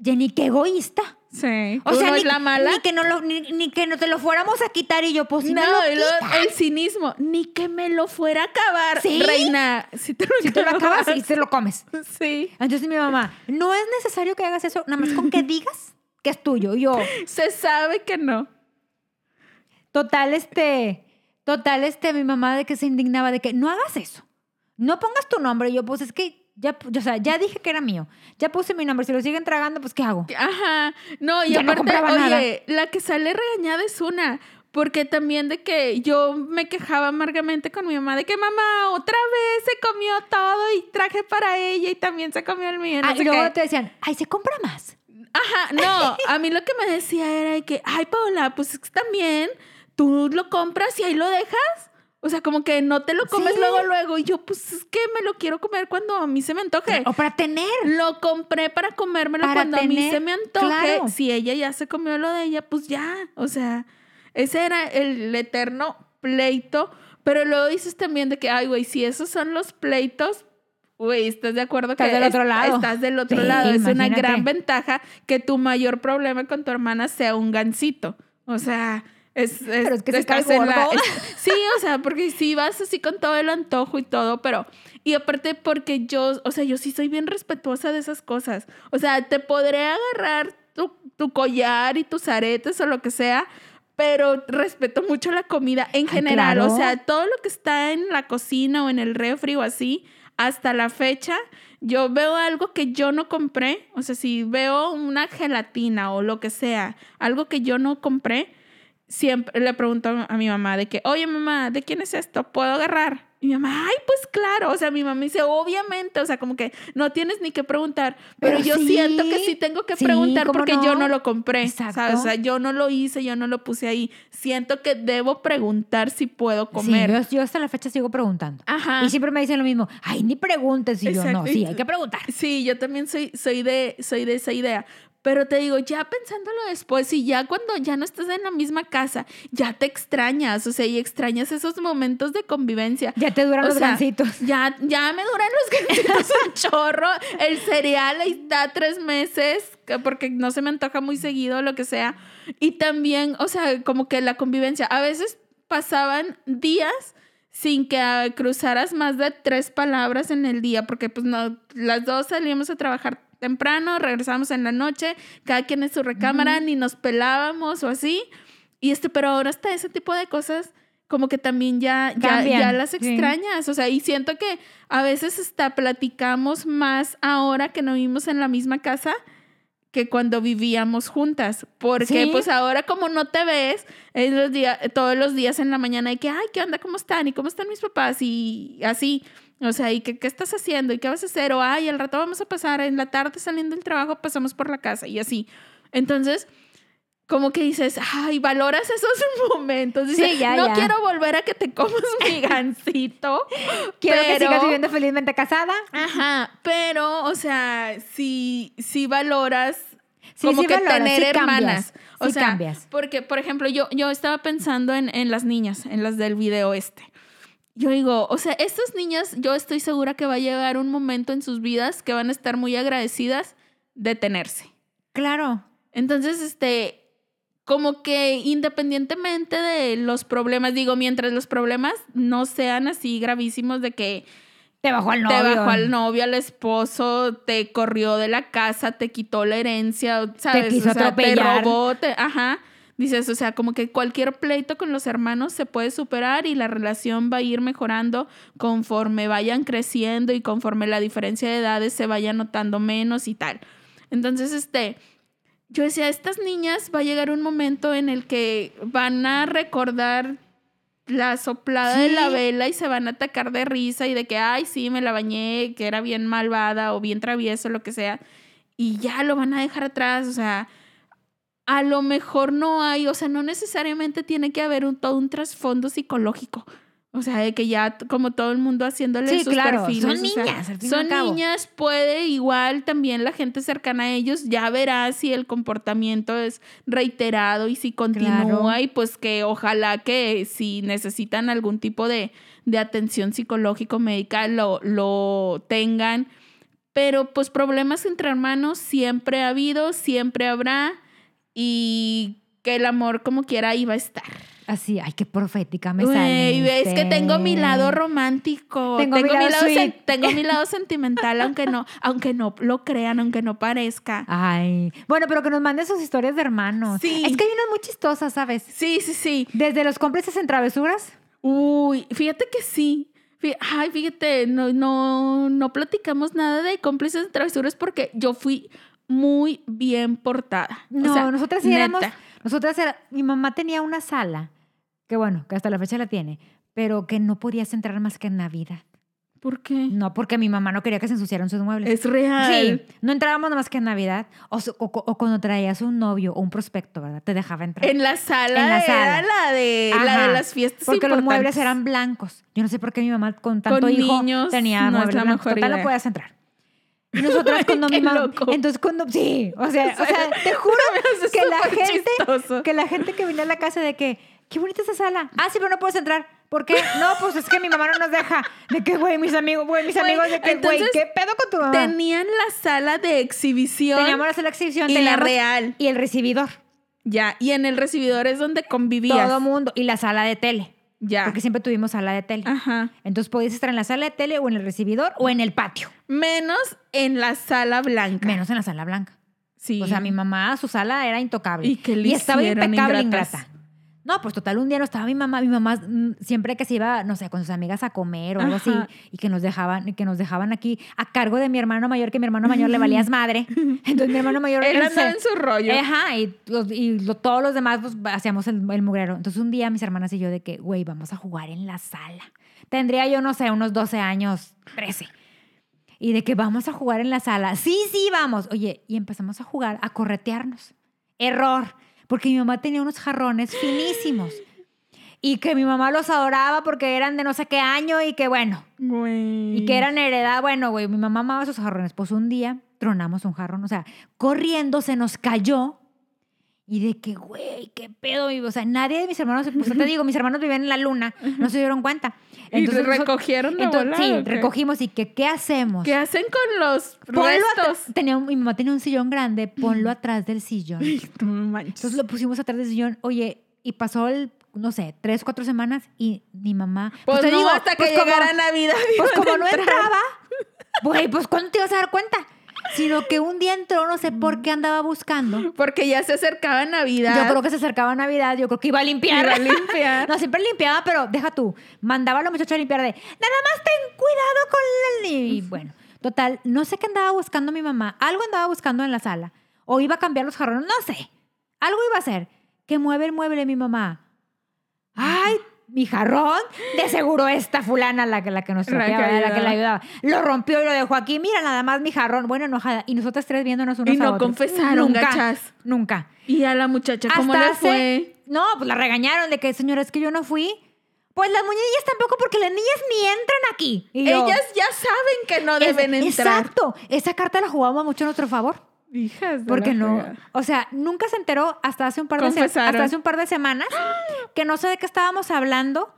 Jenny, qué egoísta. sí. O ¿Tú sea, no ni, es la mala. ni que no lo, ni, ni que no te lo fuéramos a quitar y yo, pues si no, me lo quitas. el cinismo. Ni que me lo fuera a acabar, ¿Sí? reina. Si te lo, Si te lo acabas y te lo comes. Sí. Entonces mi mamá, no es necesario que hagas eso, nada más con que digas que es tuyo. Yo, Se sabe que no. total, este, total, este, mi mamá de que se indignaba de que no hagas eso. No pongas tu nombre. Y yo, pues es que ya, o sea, ya dije que era mío. Ya puse mi nombre. Si lo siguen tragando, pues ¿qué hago? Ajá. No, y Ya no aparte, compraba oye, la que sale regañada es una. Porque también de que yo me quejaba amargamente con mi mamá de que mamá otra vez se comió todo y traje para ella y también se comió el mío. no Ah, y luego qué. te decían, ay, se compra más. Ajá, no, a mí lo que me decía era de que, ay, Paola, pues también tú lo compras y ahí lo dejas. O sea, como que no te lo comes Sí. luego, luego. Y yo, pues es que me lo quiero comer cuando a mí se me antoje. O para tener. Lo compré para comérmelo Para cuando a mí tener- se me antoje. claro. Si ella ya se comió lo de ella, pues ya. O sea, ese era el eterno pleito. Pero luego dices también de que, ay, güey, si esos son los pleitos, güey, ¿estás de acuerdo Estás que del otro lado. estás del otro Sí, lado? Es una gran ventaja que tu mayor problema con tu hermana sea un gancito. O sea, es, Pero es que se cae la- gordo. es- sí, o sea, porque si vas así con todo el antojo y todo, pero y aparte porque yo, o sea, yo sí soy bien respetuosa de esas cosas. O sea, te podré agarrar tu, tu collar y tus aretes o lo que sea, pero respeto mucho la comida en general. O sea, todo lo que está en la cocina o en el refri o así, hasta la fecha, yo veo algo que yo no compré. O sea, si veo una gelatina o lo que sea, algo que yo no compré, siempre le pregunto a mi mamá de que, oye mamá, ¿de quién es esto? ¿Puedo agarrar? Y mi mamá, ay, pues claro. O sea, mi mamá dice, obviamente, o sea, como que no tienes ni que preguntar. Pero, Pero yo sí. siento que sí tengo que Sí, preguntar ¿cómo porque no? yo no lo compré. Exacto. ¿sabes? O sea, yo no lo hice, yo no lo puse ahí. Siento que debo preguntar si puedo comer. Sí, yo, hasta la fecha sigo preguntando. Ajá. Y siempre me dicen lo mismo. Ay, ni preguntes. Y yo, no, Exacto. sí, hay que preguntar. Sí, yo también soy, soy, de, soy de esa idea. Pero te digo, ya pensándolo después y ya cuando ya no estás en la misma casa, ya te extrañas, o sea, y extrañas esos momentos de convivencia. Ya te duran O los sea, gancitos. Ya, ya me duran los gancitos un chorro. El cereal ahí está tres meses, que- porque no se me antoja muy seguido, lo que sea. Y también, o sea, como que la convivencia. A veces pasaban días sin que ah, cruzaras más de tres palabras en el día, porque pues no, las dos salíamos a trabajar temprano, regresábamos en la noche, cada quien en su recámara, ni nos pelábamos o así. Y este, pero ahora está ese tipo de cosas como que también ya, ya, ya las sí. extrañas. O sea, y siento que a veces hasta platicamos más ahora que no vivimos en la misma casa que cuando vivíamos juntas. Porque Sí. pues ahora como no te ves, es los días, todos los días en la mañana y que, ay, ¿qué onda? ¿Cómo están? ¿Y cómo están mis papás? Y así. O sea, ¿y qué, qué estás haciendo? ¿Y qué vas a hacer? O, ay, al rato vamos a pasar, en la tarde saliendo del trabajo pasamos por la casa y así. Entonces, como que dices, ay, valoras esos momentos. Dices, Sí, ya, no ya. quiero volver a que te comas mi gancito. Quiero que pero- sigas viviendo felizmente casada. Ajá, pero, o sea, si, si valoras Sí, como sí que valoras, tener sí hermanas. cambias, O sea, cambias. porque, por ejemplo, yo, yo estaba pensando en, en las niñas, en las del video este. Yo digo, o sea, estas niñas, yo estoy segura que va a llegar un momento en sus vidas que van a estar muy agradecidas de tenerse. Claro. Entonces, este, como que independientemente de los problemas, digo, mientras los problemas no sean así gravísimos de que Te bajó al novio. te bajó al novio, al esposo, te corrió de la casa, te quitó la herencia, ¿sabes? quiso o sea, te atropellar. robó, te- ajá. Dices, o sea, como que cualquier pleito con los hermanos se puede superar y la relación va a ir mejorando conforme vayan creciendo y conforme la diferencia de edades se vaya notando menos y tal. Entonces, este, yo decía, estas niñas va a llegar un momento en el que van a recordar la soplada de la vela y se van a atacar de risa y de que, ay, sí, me la bañé, que era bien malvada o bien travieso, lo que sea. Y ya lo van a dejar atrás, o sea, a lo mejor no hay, o sea, no necesariamente tiene que haber un, todo un trasfondo psicológico. O sea, de que ya como todo el mundo haciéndole Sí, sus claro, perfiles. son sea, niñas, al fin y son al cabo. niñas, puede igual también la gente cercana a ellos ya verá si el comportamiento es reiterado y si continúa Claro. y pues que ojalá que si necesitan algún tipo de, de atención psicológico médica lo, lo tengan. Pero pues problemas entre hermanos siempre ha habido, siempre habrá y que el amor como quiera iba a estar. Así, ay, qué profética me sale. es que tengo mi lado romántico, Tengo tengo, mi mi lado tengo mi sentimental, aunque no, aunque no lo crean, aunque no parezca. Ay, bueno, pero que nos mande sus historias de hermanos. Sí. Es que hay unas muy chistosas, ¿sabes? Sí, sí, sí. Desde los cómplices en travesuras. Uy, fíjate que sí. Ay, fíjate, no, no, no platicamos nada de cómplices de travesuras porque yo fui muy bien portada. O No, sea, nosotras sí éramos. Nosotras era, mi mamá tenía una sala, que bueno, que hasta la fecha la tiene, pero que no podías entrar más que en Navidad. ¿Por qué? No, porque mi mamá no quería que se ensuciaran sus muebles. Es real. Sí, no entrábamos nada más que en Navidad o, o- o cuando traías un novio o un prospecto, ¿verdad? Te dejaba entrar. En la sala, En la era sala. la de, la de las fiestas Porque los muebles eran blancos. Yo no sé por qué mi mamá con tanto Con hijo niños tenía no es muebles la blancos. mejor Total, no podías entrar. Y nosotras cuando mi mamá... Entonces cuando... Sí, o sea, o sea te juro que la gente... chistoso. Que la gente que venía a la casa de que... Qué bonita esa sala. Ah, sí, pero no puedes entrar. ¿Por qué? No, pues es que mi mamá no nos deja. De que, güey, mis amigos, güey, mis amigos, de que, güey, ¿qué pedo con tu mamá? Tenían la sala de exhibición. Teníamos la exhibición, y la real. Y el recibidor. Ya, y en el recibidor es donde convivías. Todo mundo. Y la sala de tele. Ya. Porque siempre tuvimos sala de tele. Ajá. Entonces podías estar en la sala de tele o en el recibidor o en el patio. Menos en la sala blanca. Menos en la sala blanca. Sí. O sea, mi mamá, su sala era intocable. ¿Y qué le Y estaba impecable, ingratas? ingrata. No, pues total, un día no estaba mi mamá. Mi mamá mm, siempre que se iba, no sé, con sus amigas a comer o algo así, Ajá. y que nos dejaban, que nos dejaban aquí a cargo de mi hermano mayor, que mi hermano mayor le valías madre. Entonces mi hermano mayor Él andaba en su rollo. Ajá, y, los- y lo- todos los demás pues hacíamos el, el mugrero. Entonces un día mis hermanas y yo de que, güey, vamos a jugar en la sala. Tendría yo, no sé, unos 12 años, 13. Y de que vamos a jugar en la sala. Sí, sí, vamos. Oye, y empezamos a jugar, a corretearnos. Error, porque mi mamá tenía unos jarrones finísimos. Y que mi mamá los adoraba porque eran de no sé qué año y que bueno, Güey. y que eran heredad. Bueno, güey, mi mamá amaba esos jarrones. Pues un día tronamos un jarrón, o sea, corriendo se nos cayó. Y de que, güey, qué pedo. Y, o sea, nadie de mis hermanos, pues te digo, mis hermanos vivían en la luna, no se dieron cuenta. ¿Y nosotros- recogieron de entonces, Sí, recogimos y que, ¿qué hacemos? ¿Qué hacen con los restos? tenía un- mi mamá tenía un sillón grande, ponlo atrás del sillón. Entonces lo pusimos atrás del sillón. Oye, y pasó el, no sé, tres, cuatro semanas y mi mamá. Pues, te no, digo, hasta que pues como- llegara Navidad. Pues como no entraba, güey, pues ¿cuándo te ibas a dar cuenta? Sino que un día entró, no sé por qué andaba buscando. Porque ya se acercaba Navidad. Yo creo que se acercaba Navidad, yo creo que iba a limpiar. Iba a limpiar. no, siempre limpiaba, pero deja tú. Mandaba a la muchacha a limpiar de, nada más ten cuidado con el... Y bueno, total, no sé qué andaba buscando mi mamá. Algo andaba buscando en la sala. O iba a cambiar los jarrones, no sé. Algo iba a hacer. Que mueve el mueble mi mamá. Ay, mi jarrón. De seguro esta fulana, la que, la que nos tropeaba, la que la ayudaba. Lo rompió y lo dejó aquí. Mira, nada más mi jarrón. Bueno, enojada. Y nosotras tres viéndonos unos Y a no otros. confesaron, Nunca. gachas. Nunca. Y a la muchacha, ¿cómo Hasta le hace- fue? No, pues la regañaron de que, señora, es que yo no fui. Pues las muñeñas tampoco, porque las niñas ni entran aquí. Y yo, Ellas ya saben que no es- deben entrar. Exacto. Esa carta la jugamos mucho a nuestro favor. Hijas de Porque no, fregada. o sea, nunca se enteró hasta hace un par de hasta hace un par de semanas que no sé de qué estábamos hablando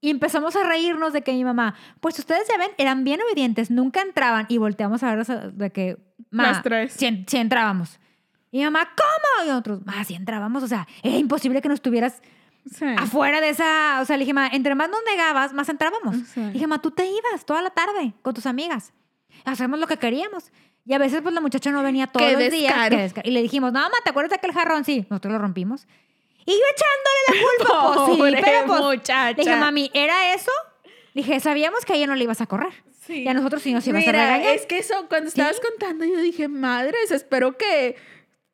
y empezamos a reírnos de que mi mamá, pues ustedes ya ven, eran bien obedientes, nunca entraban y volteamos a verlos a- de que Las tres. En- sí entrábamos. Y mi mamá, ¿cómo? Y nosotros, más sí entrábamos, o sea, era imposible que no estuvieras Sí. afuera de esa, o sea, le dije, ma, entre más nos negabas, más entrábamos. Sí. Le dije, ma, tú te ibas toda la tarde con tus amigas. Hacemos lo que queríamos. Y a veces, pues, la muchacha no venía todos los días. descaro. Y le dijimos, no, ma, ¿te acuerdas de aquel jarrón? Sí, nosotros lo rompimos. Y yo echándole la culpa, pues, sí, pero pues, muchacha. dije, mami, ¿era eso? Dije, sabíamos que a ella no le ibas a correr. Sí. Y a nosotros sí nos ibas a Mira, regañar. es que eso, cuando estabas contando, yo dije, madres, espero que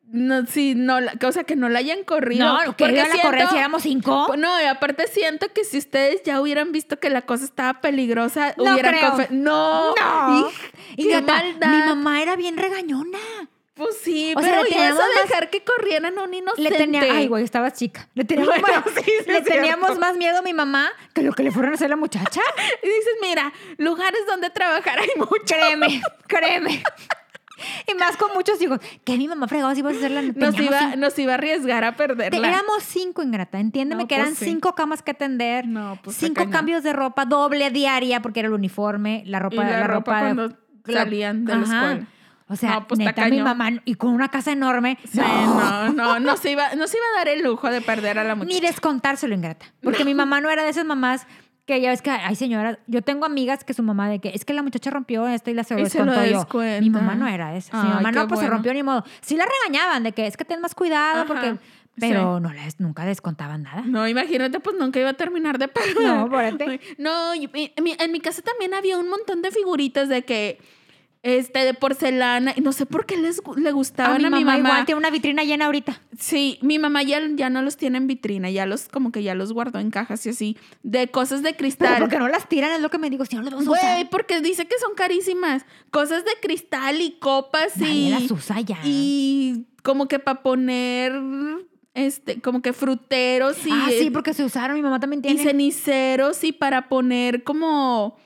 no, si no, la- o sea, que no la hayan corrido. No, que iban a correr si siento- éramos cinco. No, y aparte siento que si ustedes ya hubieran visto que la cosa estaba peligrosa, No hubieran creo. No, No. Y qué maldad. mi mamá era bien regañona. Pues sí, O sea, pero le teníamos más- dejar que corrieran a un inocente. Le tenía, ay, güey, estabas chica. Le teníamos, Bueno, más, sí, sí le teníamos más miedo a mi mamá que lo que le fueron a hacer a la muchacha. Y dices, mira, lugares donde trabajar hay mucho. Créeme, créeme. Y más con muchos hijos. Que mi mamá fregaba si ibas a hacer la Nos iba, cinco. nos iba a arriesgar a Te- perderla. Éramos cinco, Ingrata. Entiéndeme No, que pues eran sí. cinco camas que atender. No, pues cinco cambios de ropa, doble diaria, porque era el uniforme, la ropa. Y la ropa de- cuando la- salían de la escuela. O sea, No, pues neta, mi mamá, y con una casa enorme. Sí, no, no, no se, iba, no se iba a dar el lujo de perder a la muchacha. Ni descontárselo, ingrata. Porque mi mamá no era de esas mamás que ya ves que, ay señora, yo tengo amigas que su mamá de que es que la muchacha rompió esto y la se lo Y se lo descontó yo. Mi mamá no era esa. mi mamá no, pues se rompió ni modo. Sí la regañaban de que es que ten más cuidado Ajá, porque... Pero no les, nunca descontaban nada. No, imagínate, pues nunca iba a terminar de pagar. No. No, mi- en mi casa también había un montón de figuritas de que este, de porcelana. Y no sé por qué les, le A gustaban mi a mamá, mi mamá. igual tiene una vitrina llena ahorita. Sí, mi mamá ya, ya no los tiene en vitrina, ya los, como que ya los guardó en cajas y así, de cosas de Pero cristal. porque no las tiran, es lo que me digo. Si no las vamos a Güey, usar. porque dice que son carísimas. Cosas de cristal y copas Nadie y. las usa ya. Y como que para poner. Este, como que fruteros y. ah, sí, porque se usaron. Mi mamá también y tiene. ceniceros y para poner como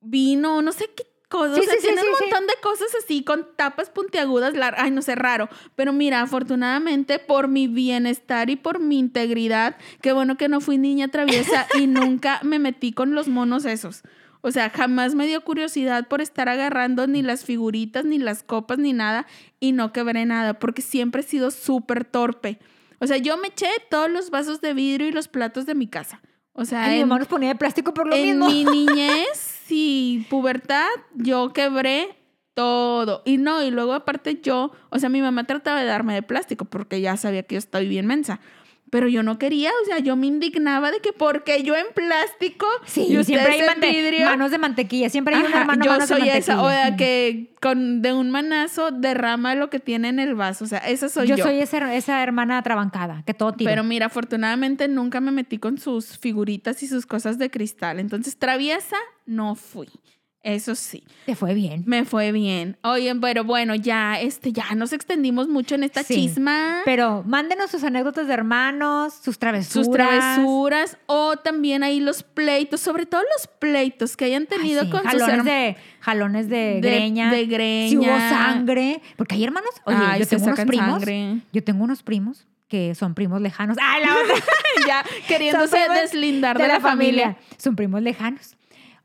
vino, no sé qué cosas. Sí, o sea, sí, tiene sí, un montón de cosas así con tapas puntiagudas. Ay, no sé, raro. Pero mira, afortunadamente por mi bienestar y por mi integridad, qué bueno que no fui niña traviesa y nunca me metí con los monos esos. O sea, jamás me dio curiosidad por estar agarrando ni las figuritas, ni las copas, ni nada, y no quebré nada, porque siempre he sido súper torpe. O sea, yo me eché todos los vasos de vidrio y los platos de mi casa. O sea, Ay, mi en, mamá nos ponía de plástico por lo en mismo. mi niñez y pubertad, yo quebré todo. Y no, y luego aparte yo, o sea, mi mamá trataba de darme de plástico porque ya sabía que yo estaba bien mensa. Pero yo no quería, o sea, yo me indignaba de que porque yo en plástico Sí, y siempre hay en vidrio. manos de mantequilla. Siempre hay un Ajá, hermano yo manos soy esa, o sea, que con de un manazo derrama lo que tiene en el vaso, o sea, esa soy yo. yo, soy esa, esa hermana atrabancada, que todo tira. Pero mira, afortunadamente nunca me metí con sus figuritas y sus cosas de cristal. Entonces, traviesa no fui. Eso sí, Te fue bien. me fue bien. Oye, pero bueno, ya, este, ya nos extendimos mucho en esta Sí, chisma. Pero mándenos sus anécdotas de hermanos, sus travesuras. sus travesuras o también ahí los pleitos, sobre todo los pleitos que hayan Ay, tenido sí, con sus jalones de jalones de, De- greña. de greña. Si hubo sangre. Porque hay hermanos. Oye, Ay, yo tengo unos primos. sangre. Yo tengo unos primos que son primos lejanos. ¡Ay, la otra! ya queriéndose deslindar de, la, familia. Son primos lejanos.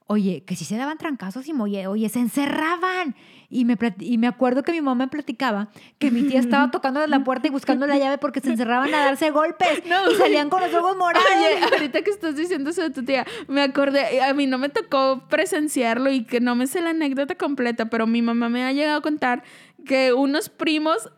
Oye, que sí se daban trancazos y oye, oye, se encerraban. Y me, y me acuerdo que mi mamá me platicaba que mi tía estaba tocando la puerta y buscando la llave porque se encerraban a darse golpes No. y salían con los ojos morados. Oye, ahorita que estás diciendo eso de tu tía, me acordé, a mí no me tocó presenciarlo y que no me sé la anécdota completa, pero mi mamá me ha llegado a contar que unos primos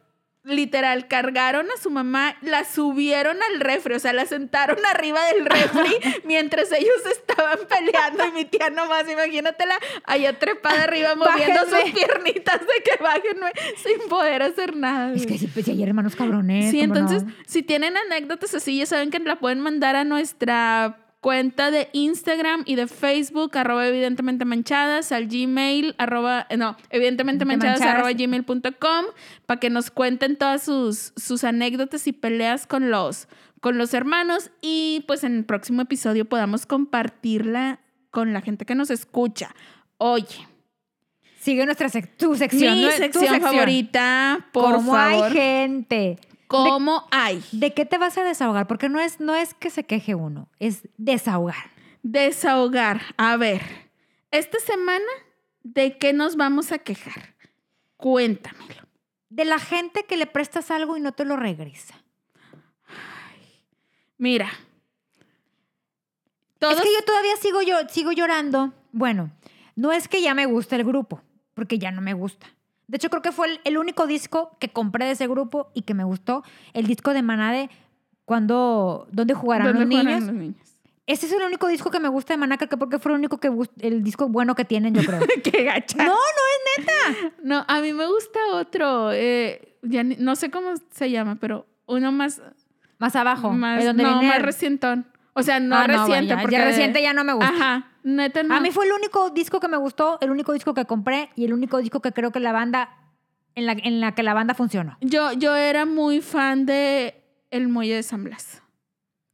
literal cargaron a su mamá, la subieron al refri, o sea, la sentaron arriba del refri mientras ellos estaban peleando y mi tía nomás, imagínatela, allá trepada arriba moviendo sus piernitas de que bájenme sin poder hacer nada. Es que sí, pues, hay hermanos cabrones. Sí, entonces, si tienen anécdotas así, ya saben que la pueden mandar a nuestra cuenta de Instagram y de Facebook, arroba evidentemente manchadas, al Gmail, arroba, eh, no, evidentemente manchadas, Manchadas. arroba gmail.com, para que nos cuenten todas sus, sus anécdotas y peleas con los, con los hermanos y pues en el próximo episodio podamos compartirla con la gente que nos escucha. Oye, Sigue nuestra sec- tu sección. mi ¿no? Tu sección, favorita, por ¿Cómo favor. hay gente? ¿Cómo hay? ¿De qué te vas a desahogar? Porque no es, no es que se queje uno, es desahogar. Desahogar. A ver, esta semana, ¿de qué nos vamos a quejar? Cuéntamelo. De la gente que le prestas algo y no te lo regresa. Mira. Todos, Es que yo todavía sigo, yo, sigo llorando. Bueno, no es que ya me guste el grupo, porque ya no me gusta. De hecho, creo que fue el, el único disco que compré de ese grupo y que me gustó. El disco de Maná de cuando, ¿Dónde jugarán ¿dónde los juegan niños? los niños? Ese es el único disco que me gusta de Maná, creo que porque fue el único que el disco bueno que tienen, yo creo. ¡Qué gacha! no, no es neta. No, a mí me gusta otro. eh, ya ni- no sé cómo se llama, pero uno más. Más abajo. más donde no, viene más el- recientón. O sea, no Ah, reciente. ya, porque ya reciente ya no me gusta. Ajá. Neta, no. A mí fue el único disco que me gustó, el único disco que compré y el único disco que creo que la banda, en la, en la que la banda funcionó. Yo, yo era muy fan de El Muelle de San Blas.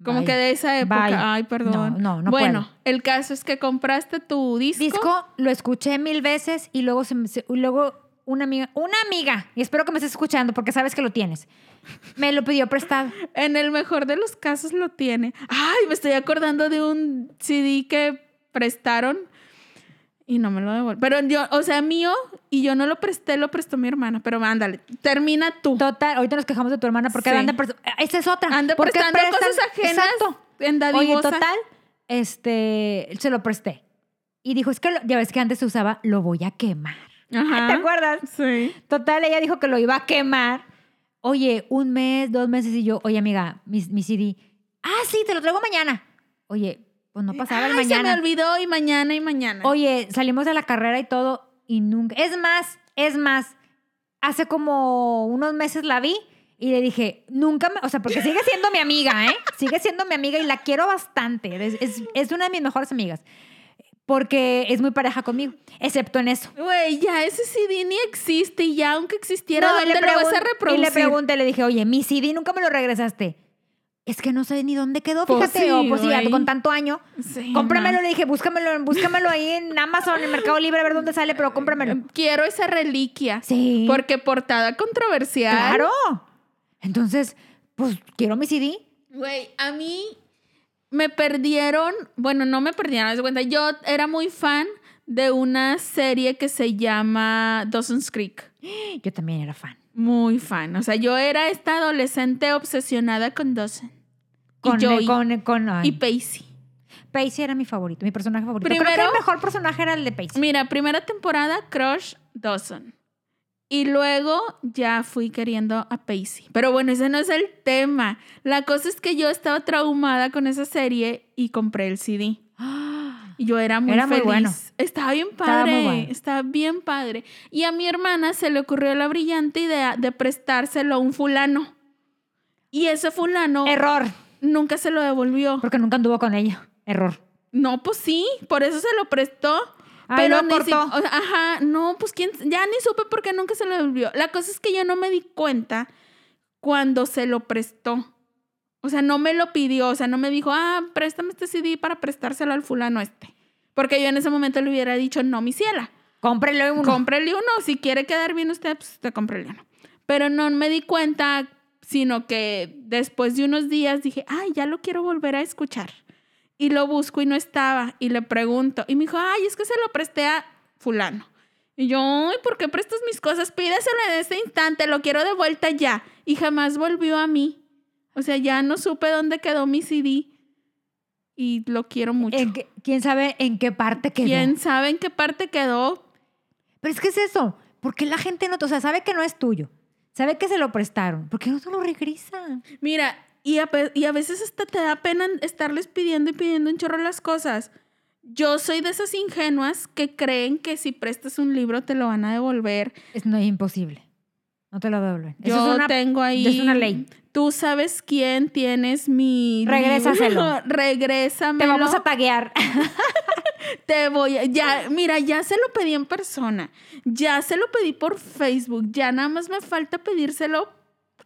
Como Bye. que de esa época. Bye. Ay, perdón. No, no, no Bueno, puedo. el caso es que compraste tu disco. Disco lo escuché mil veces y luego, se me- se- y luego una amiga, una amiga, y espero que me estés escuchando porque sabes que lo tienes, me lo pidió prestado. En el mejor de los casos lo tiene. Ay, me estoy acordando de un CD que prestaron y no me lo devuelven. Pero yo, o sea, mío, y yo no lo presté, lo prestó mi hermana. Pero ándale, termina tú. Total, ahorita nos quejamos de tu hermana porque Sí. anda Esa es otra. Anda ¿Por qué prestando prestan? cosas ajenas Exacto. en Oye, total, este, se lo presté. Y dijo, es que lo- ya ves que antes se usaba, lo voy a quemar. Ajá. ¿Te acuerdas? Sí. Total, ella dijo que lo iba a quemar. Oye, un mes, dos meses y yo, oye, amiga, mi, mi CD. Ah, sí, te lo traigo mañana. Oye, pues no pasaba el Ay, se me mañana. olvidó y mañana y mañana. Oye, salimos de la carrera y todo. y nunca. Es más, es más, hace como unos meses la vi y le dije, nunca me. O sea, porque sigue siendo mi amiga, ¿eh? Sigue siendo mi amiga y la quiero bastante. Es, es- es una de mis mejores amigas. Porque es muy pareja conmigo, excepto en eso. Güey, ya ese CD ni existe y ya aunque existiera, No, ¿dónde lo vas a reproducir? Y le pregunté, le dije, oye, mi CD nunca me lo regresaste. Es que no sé ni dónde quedó, Pues fíjate. sí, o pues sí, con tanto año. Sí, Cómpramelo, no. le dije, búscamelo, búscamelo ahí en Amazon, en Mercado Libre, a ver dónde sale, pero cómpramelo. Quiero esa reliquia. Sí. Porque portada controversial. Claro. Entonces, pues quiero mi CD. Güey, a mí me perdieron, bueno, no me perdieron, de cuenta, yo era muy fan de una serie que se llama Dawson's Creek. Yo también era fan. Muy fan. O sea, yo era esta adolescente obsesionada con Dawson. Con, y Joey. con, y Pacey. Pacey era mi favorito, mi personaje favorito. Creo Primero- que el mejor personaje era el de Pacey. Mira, primera temporada, Crush Dawson. Y luego ya fui queriendo a Pacey. Pero bueno, ese no es el tema. La cosa es que yo estaba traumada con esa serie y compré el CD. Y yo era muy Era muy feliz. bueno. Estaba bien Estaba muy padre. bueno. Estaba bien padre. Y a mi hermana se le ocurrió la brillante idea de prestárselo a un fulano. Y ese fulano Error, nunca se lo devolvió. porque nunca anduvo con ella. Error. No, pues sí, por eso se lo prestó. Ay, pero lo si- cortó. o sea, ajá, no, pues quién, ya ni supe por qué nunca se lo devolvió. La cosa es que yo no me di cuenta cuando se lo prestó. O sea, no me lo pidió, o sea, no me dijo, ah, préstame este CD para prestárselo al fulano este. Porque yo en ese momento le hubiera dicho, no, mi ciela, Cómprele uno. cómprele uno, si quiere quedar bien usted, pues te cómprele uno. Pero no me di cuenta, sino que después de unos días dije, ay, ya lo quiero volver a escuchar. Y lo busco y no estaba. Y le pregunto. Y me dijo, ay, es que se lo presté a fulano. Y yo, ay, ¿por qué prestas mis cosas? Pídeselo en este instante, lo quiero de vuelta ya. Y jamás volvió a mí. O sea, ya no supe dónde quedó mi CD. Y lo quiero mucho. ¿En qué- ¿Quién sabe en qué parte quedó? ¿Quién sabe en qué parte quedó? Pero es que es eso. ¿Por qué la gente no, o sea, sabe que no es tuyo? Sabe que se lo prestaron. ¿Por qué no te lo regresa? Mira, y a, pe- y a veces hasta te da pena estarles pidiendo y pidiendo un chorro las cosas. Yo soy de esas ingenuas que creen que si prestas un libro te lo van a devolver. Es no es imposible. No te lo devuelven. Eso Yo es una, tengo ahí. es una ley. Tú sabes quién tienes mi. Regrésaselo. libro. Regrésamelo. Te vamos a taguear. Te voy a- Ya, mira, ya se lo pedí en persona. Ya se lo pedí por Facebook. Ya nada más me falta pedírselo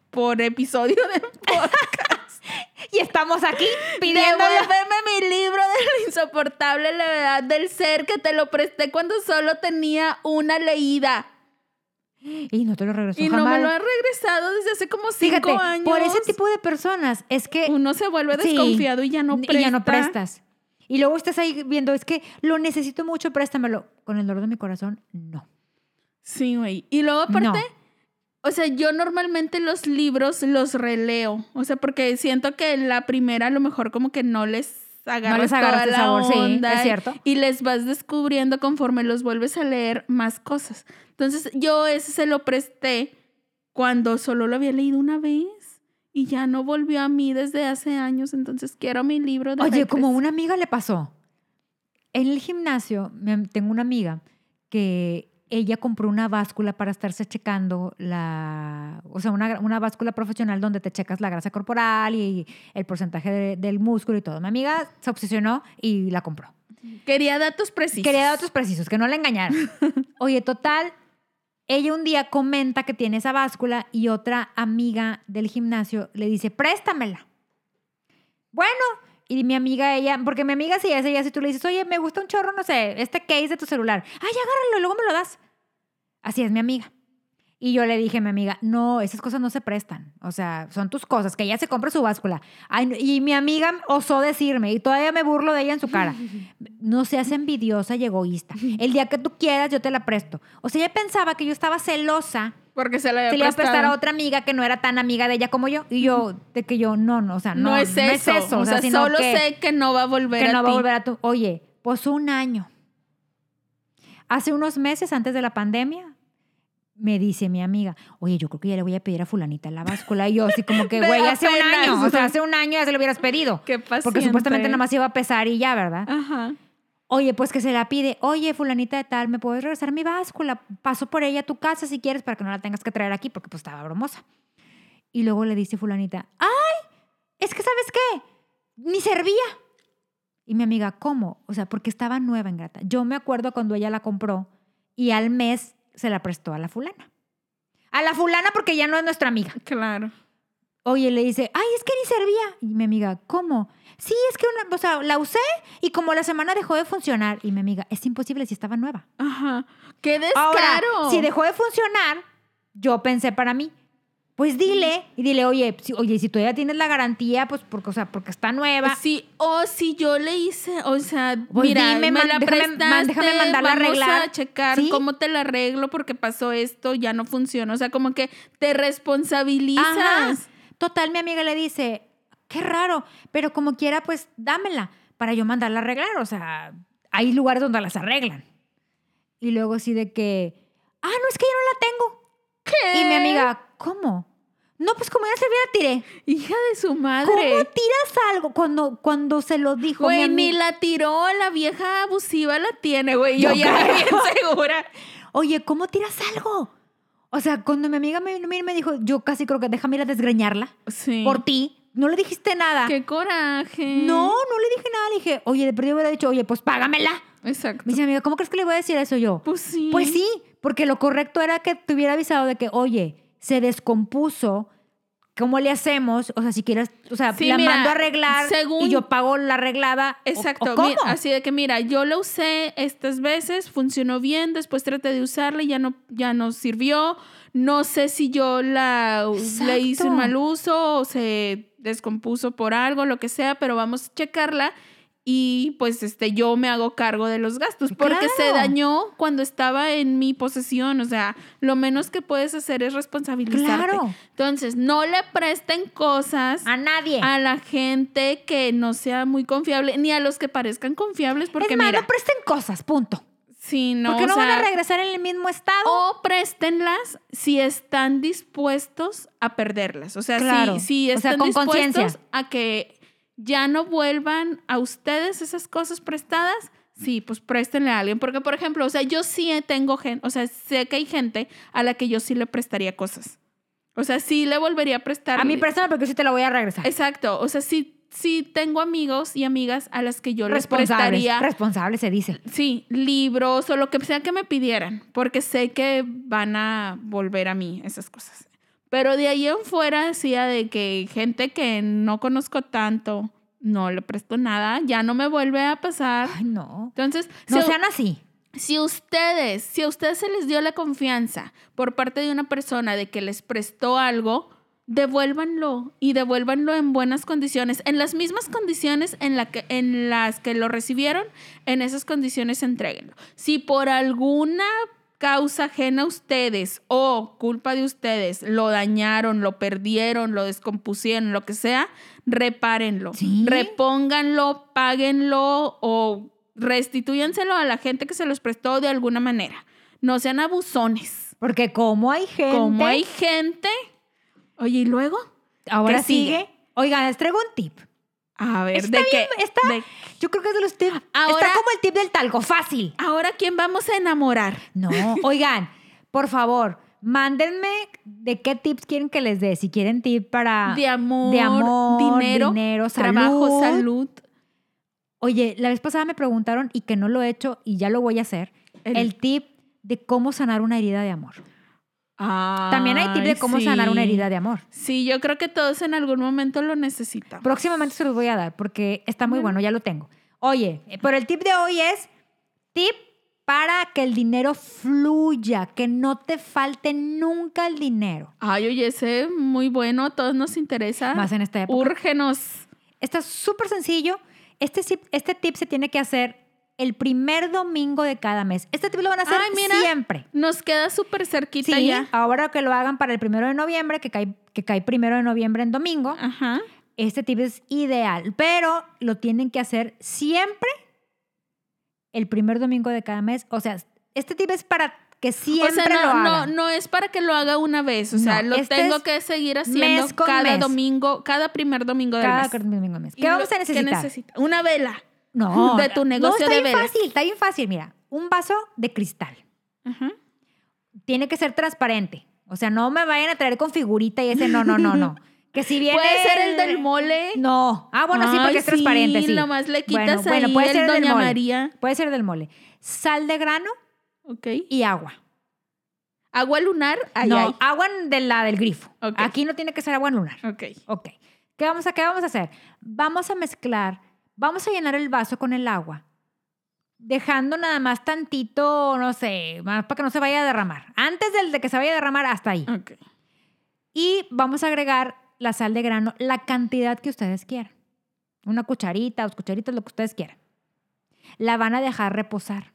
por episodio de podcast. y estamos aquí pidiéndolo. Devuélveme mi libro de la insoportable levedad del ser que te lo presté cuando solo tenía una leída. Y no te lo regresó Y no me lo ha regresado desde hace como cinco Fíjate, años. por ese tipo de personas es que Uno se vuelve Sí. desconfiado y ya no presta. y ya no prestas. Y luego estás ahí viendo, es que lo necesito mucho, préstamelo. Con el dolor de mi corazón, no. Sí, güey. Y luego aparte, No. o sea, yo normalmente los libros los releo. O sea, porque siento que la primera a lo mejor como que no les agarras, les agarras toda el la sabor, sí, onda es y- cierto. Y les vas descubriendo conforme los vuelves a leer más cosas. Entonces, yo ese se lo presté cuando solo lo había leído una vez y ya no volvió a mí desde hace años. Entonces, quiero mi libro de Oye, como regreso. una amiga le pasó. En el gimnasio, me- tengo una amiga que ella compró una báscula para estarse checando la, o sea, una, una báscula profesional donde te checas la grasa corporal y el porcentaje de- del músculo y todo. Mi amiga se obsesionó y la compró. Quería datos precisos. Quería datos precisos, que no la engañaran. Oye, total, ella un día comenta que tiene esa báscula y otra amiga del gimnasio le dice, préstamela. Bueno, y mi amiga, ella, porque mi amiga si ella, si tú le dices, oye, me gusta un chorro, no sé, este case de tu celular, ay, agárralo y luego me lo das. Así es mi amiga. Y yo le dije a mi amiga, no, esas cosas no se prestan. O sea, son tus cosas, que ella se compre su báscula. Ay, no- y mi amiga osó decirme, y todavía me burlo de ella en su cara, no seas envidiosa y egoísta. El día que tú quieras, yo te la presto. O sea, ella pensaba que yo estaba celosa, Porque se la había se le iba a prestar a otra amiga que no era tan amiga de ella como yo. Y yo, de que yo, no, no, o sea, no, No, es eso. o sea, sino solo que- sé que no va a volver que a no va a volver a tu. Oye, pues un año. Hace unos meses, antes de la pandemia, me dice mi amiga, oye, yo creo que ya le voy a pedir a fulanita la báscula. Y yo así como que, güey, hace un año. O sea, hace un año ya se lo hubieras pedido. Qué Porque paciente. supuestamente nada más iba a pesar y ya, ¿verdad? Ajá. Oye, pues que se la pide. Oye, fulanita de tal, ¿me puedes regresar mi báscula? Paso por ella a tu casa si quieres para que no la tengas que traer aquí porque pues estaba bromosa. Y luego le dice fulanita, ¡ay! Es que ¿sabes qué? Ni servía. Y mi amiga, ¿cómo? O sea, porque estaba nueva en grata. Yo me acuerdo cuando ella la compró y al mes se la prestó a la fulana. A la fulana porque ya no es nuestra amiga. Claro. Oye, le dice, ay, es que ni servía. Y mi amiga, ¿cómo? Sí, es que una, o sea, la usé y como la semana dejó de funcionar. Y mi amiga, es imposible si estaba nueva. Ajá. ¡Qué descaro! Ahora, si dejó de funcionar, yo pensé para mí, pues dile y dile, oye, si, oye, si todavía tienes la garantía, pues porque, o sea, porque está nueva. Sí, o si yo le hice, o sea, Pues mira, dime, me man- la déjame- prestaste, man- déjame mandarla a arreglar. a checar ¿Sí? cómo te la arreglo porque pasó esto, ya no funciona. O sea, como que te responsabilizas. Ajá. Total, mi amiga le dice, qué raro, pero como quiera, pues dámela para yo mandarla a arreglar. O sea, hay lugares donde las arreglan. Y luego así de que, ah, no, es que yo no la tengo. ¿Qué? Y mi amiga, ¿cómo? No, pues como ya se la tiré. Hija de su ¿Cómo madre. tiras algo? Cuando, cuando se lo dijo mi Güey, ni la tiró, la vieja abusiva la tiene, güey. Yo, Yo ya creo. bien segura. Oye, ¿cómo tiras algo? O sea, cuando mi amiga me, me, me dijo, yo casi creo que déjame ir a desgreñarla Sí. por ti. No le dijiste nada. Qué coraje. No, no le dije nada. Le dije, oye, de perdido hubiera dicho, oye, pues págamela. Exacto. Me dice mi amiga, ¿cómo crees que le voy a decir eso yo? Pues sí. Pues sí, porque lo correcto era que te hubiera avisado de que, oye, se descompuso. ¿Cómo le hacemos? O sea, si quieres, o sea, Sí, la mira, mando a arreglar según- y yo pago la arreglada. Exacto, ¿O, cómo? mira, así de que mira, yo la usé estas veces, funcionó bien, después traté de usarla y ya no, ya no sirvió. No sé si yo la le hice un mal uso o se descompuso por algo, lo que sea, pero vamos a checarla y pues este yo me hago cargo de los gastos porque se dañó cuando estaba en mi posesión, o sea, lo menos que puedes hacer es responsabilizarte. Claro. Entonces, no le presten cosas A nadie. a la gente que no sea muy confiable, ni a los que parezcan confiables, porque es más, mira, no presten cosas, punto. si no, porque no van a regresar en el mismo estado. o préstenlas si están dispuestos a perderlas. O sea, Claro. si, si O sea, están con dispuestos a que ya no vuelvan a ustedes esas cosas prestadas, sí, pues préstenle a alguien. Porque, por ejemplo, o sea, yo sí tengo gente, o sea, sé que hay gente a la que yo sí le prestaría cosas. O sea, sí le volvería a prestar. a mi persona, porque yo sí te la voy a regresar. Exacto. O sea, sí, sí tengo amigos y amigas a las que yo les Responsables. prestaría. Responsable se dice. Sí, libros o lo que sea que me pidieran, porque sé que van a volver a mí esas cosas. Pero de ahí en fuera decía de que gente que no conozco tanto, no le presto nada, ya no me vuelve a pasar. Ay, no. Entonces, No si, sean así. si ustedes, si a ustedes se les dio la confianza por parte de una persona de que les prestó algo, devuélvanlo y devuélvanlo en buenas condiciones, en las mismas condiciones en, la que, en las que lo recibieron, en esas condiciones entréguenlo. Si por alguna causa ajena a ustedes o culpa de ustedes lo dañaron, lo perdieron, lo descompusieron, lo que sea, repárenlo, Sí. repónganlo, páguenlo o restitúyenselo a la gente que se los prestó de alguna manera. No sean abusones. Porque como hay gente. Como hay gente. Oye, ¿y luego? Ahora ¿Qué sigue? sigue. Oigan, les traigo un tip. A ver, Está ¿de bien, qué? está- de- Yo creo que es de los tips. Ahora- Está como el tip del talco, fácil. Ahora, ¿quién vamos a enamorar? No, oigan, por favor, mándenme de qué tips quieren que les dé. Si quieren tip para De amor, de amor, dinero, dinero, trabajo, salud. salud. Oye, la vez pasada me preguntaron y que no lo he hecho y ya lo voy a hacer. El- El, tip de cómo sanar una herida de amor. También hay tip de cómo sanar una herida de amor. Sí, yo creo que todos en algún momento lo necesitamos. Próximamente se los voy a dar porque está muy Bueno. ya lo tengo. Oye, pero el tip de hoy es tip para que el dinero fluya, que no te falte nunca el dinero. Ay, oye, ese muy bueno, a todos nos interesa. Más en esta época. Úrgenos. Está súper sencillo. Este, este tip se tiene que hacer el primer domingo de cada mes. Este tip lo van a hacer Ay, mira. siempre. Nos queda súper cerquita Sí, ya. ahora que lo hagan para el primero de noviembre, que cae, que cae primero de noviembre en domingo, Ajá. este tip es ideal, pero lo tienen que hacer siempre el primer domingo de cada mes. O sea, este tip es para que siempre o sea, lo no, no, hagan. no es para que lo haga una vez. O sea, No, lo este tengo que seguir haciendo cada mes. domingo, cada primer domingo del cada mes. domingo del mes. ¿Y ¿Qué lo- vamos a necesitar? necesita? Una vela. No. de tu no, negocio está de bien velas. fácil, está bien fácil. Mira, un vaso de cristal. Tiene que ser transparente. O sea, no me vayan a traer con figurita y ese no, no, no, no. Que si viene. Puede ser el del mole. No. Ah, bueno, sí, porque es transparente, sí. nomás le Bueno, quitas bueno, ahí puede el ser del Doña mole. María. Puede ser del mole. Sal de grano Ok. y agua. Agua lunar. Ay, no, ay. agua de la del grifo. Ok. Aquí no tiene que ser agua lunar. Ok. Ok. ¿Qué vamos a, qué vamos a hacer? Vamos a mezclar, vamos a llenar el vaso con el agua, dejando nada más tantito, no sé, más para que no se vaya a derramar. Antes del de que se vaya a derramar, hasta ahí. Y vamos a agregar la sal de grano, la cantidad que ustedes quieran. Una cucharita, dos cucharitas, lo que ustedes quieran. La van a dejar reposar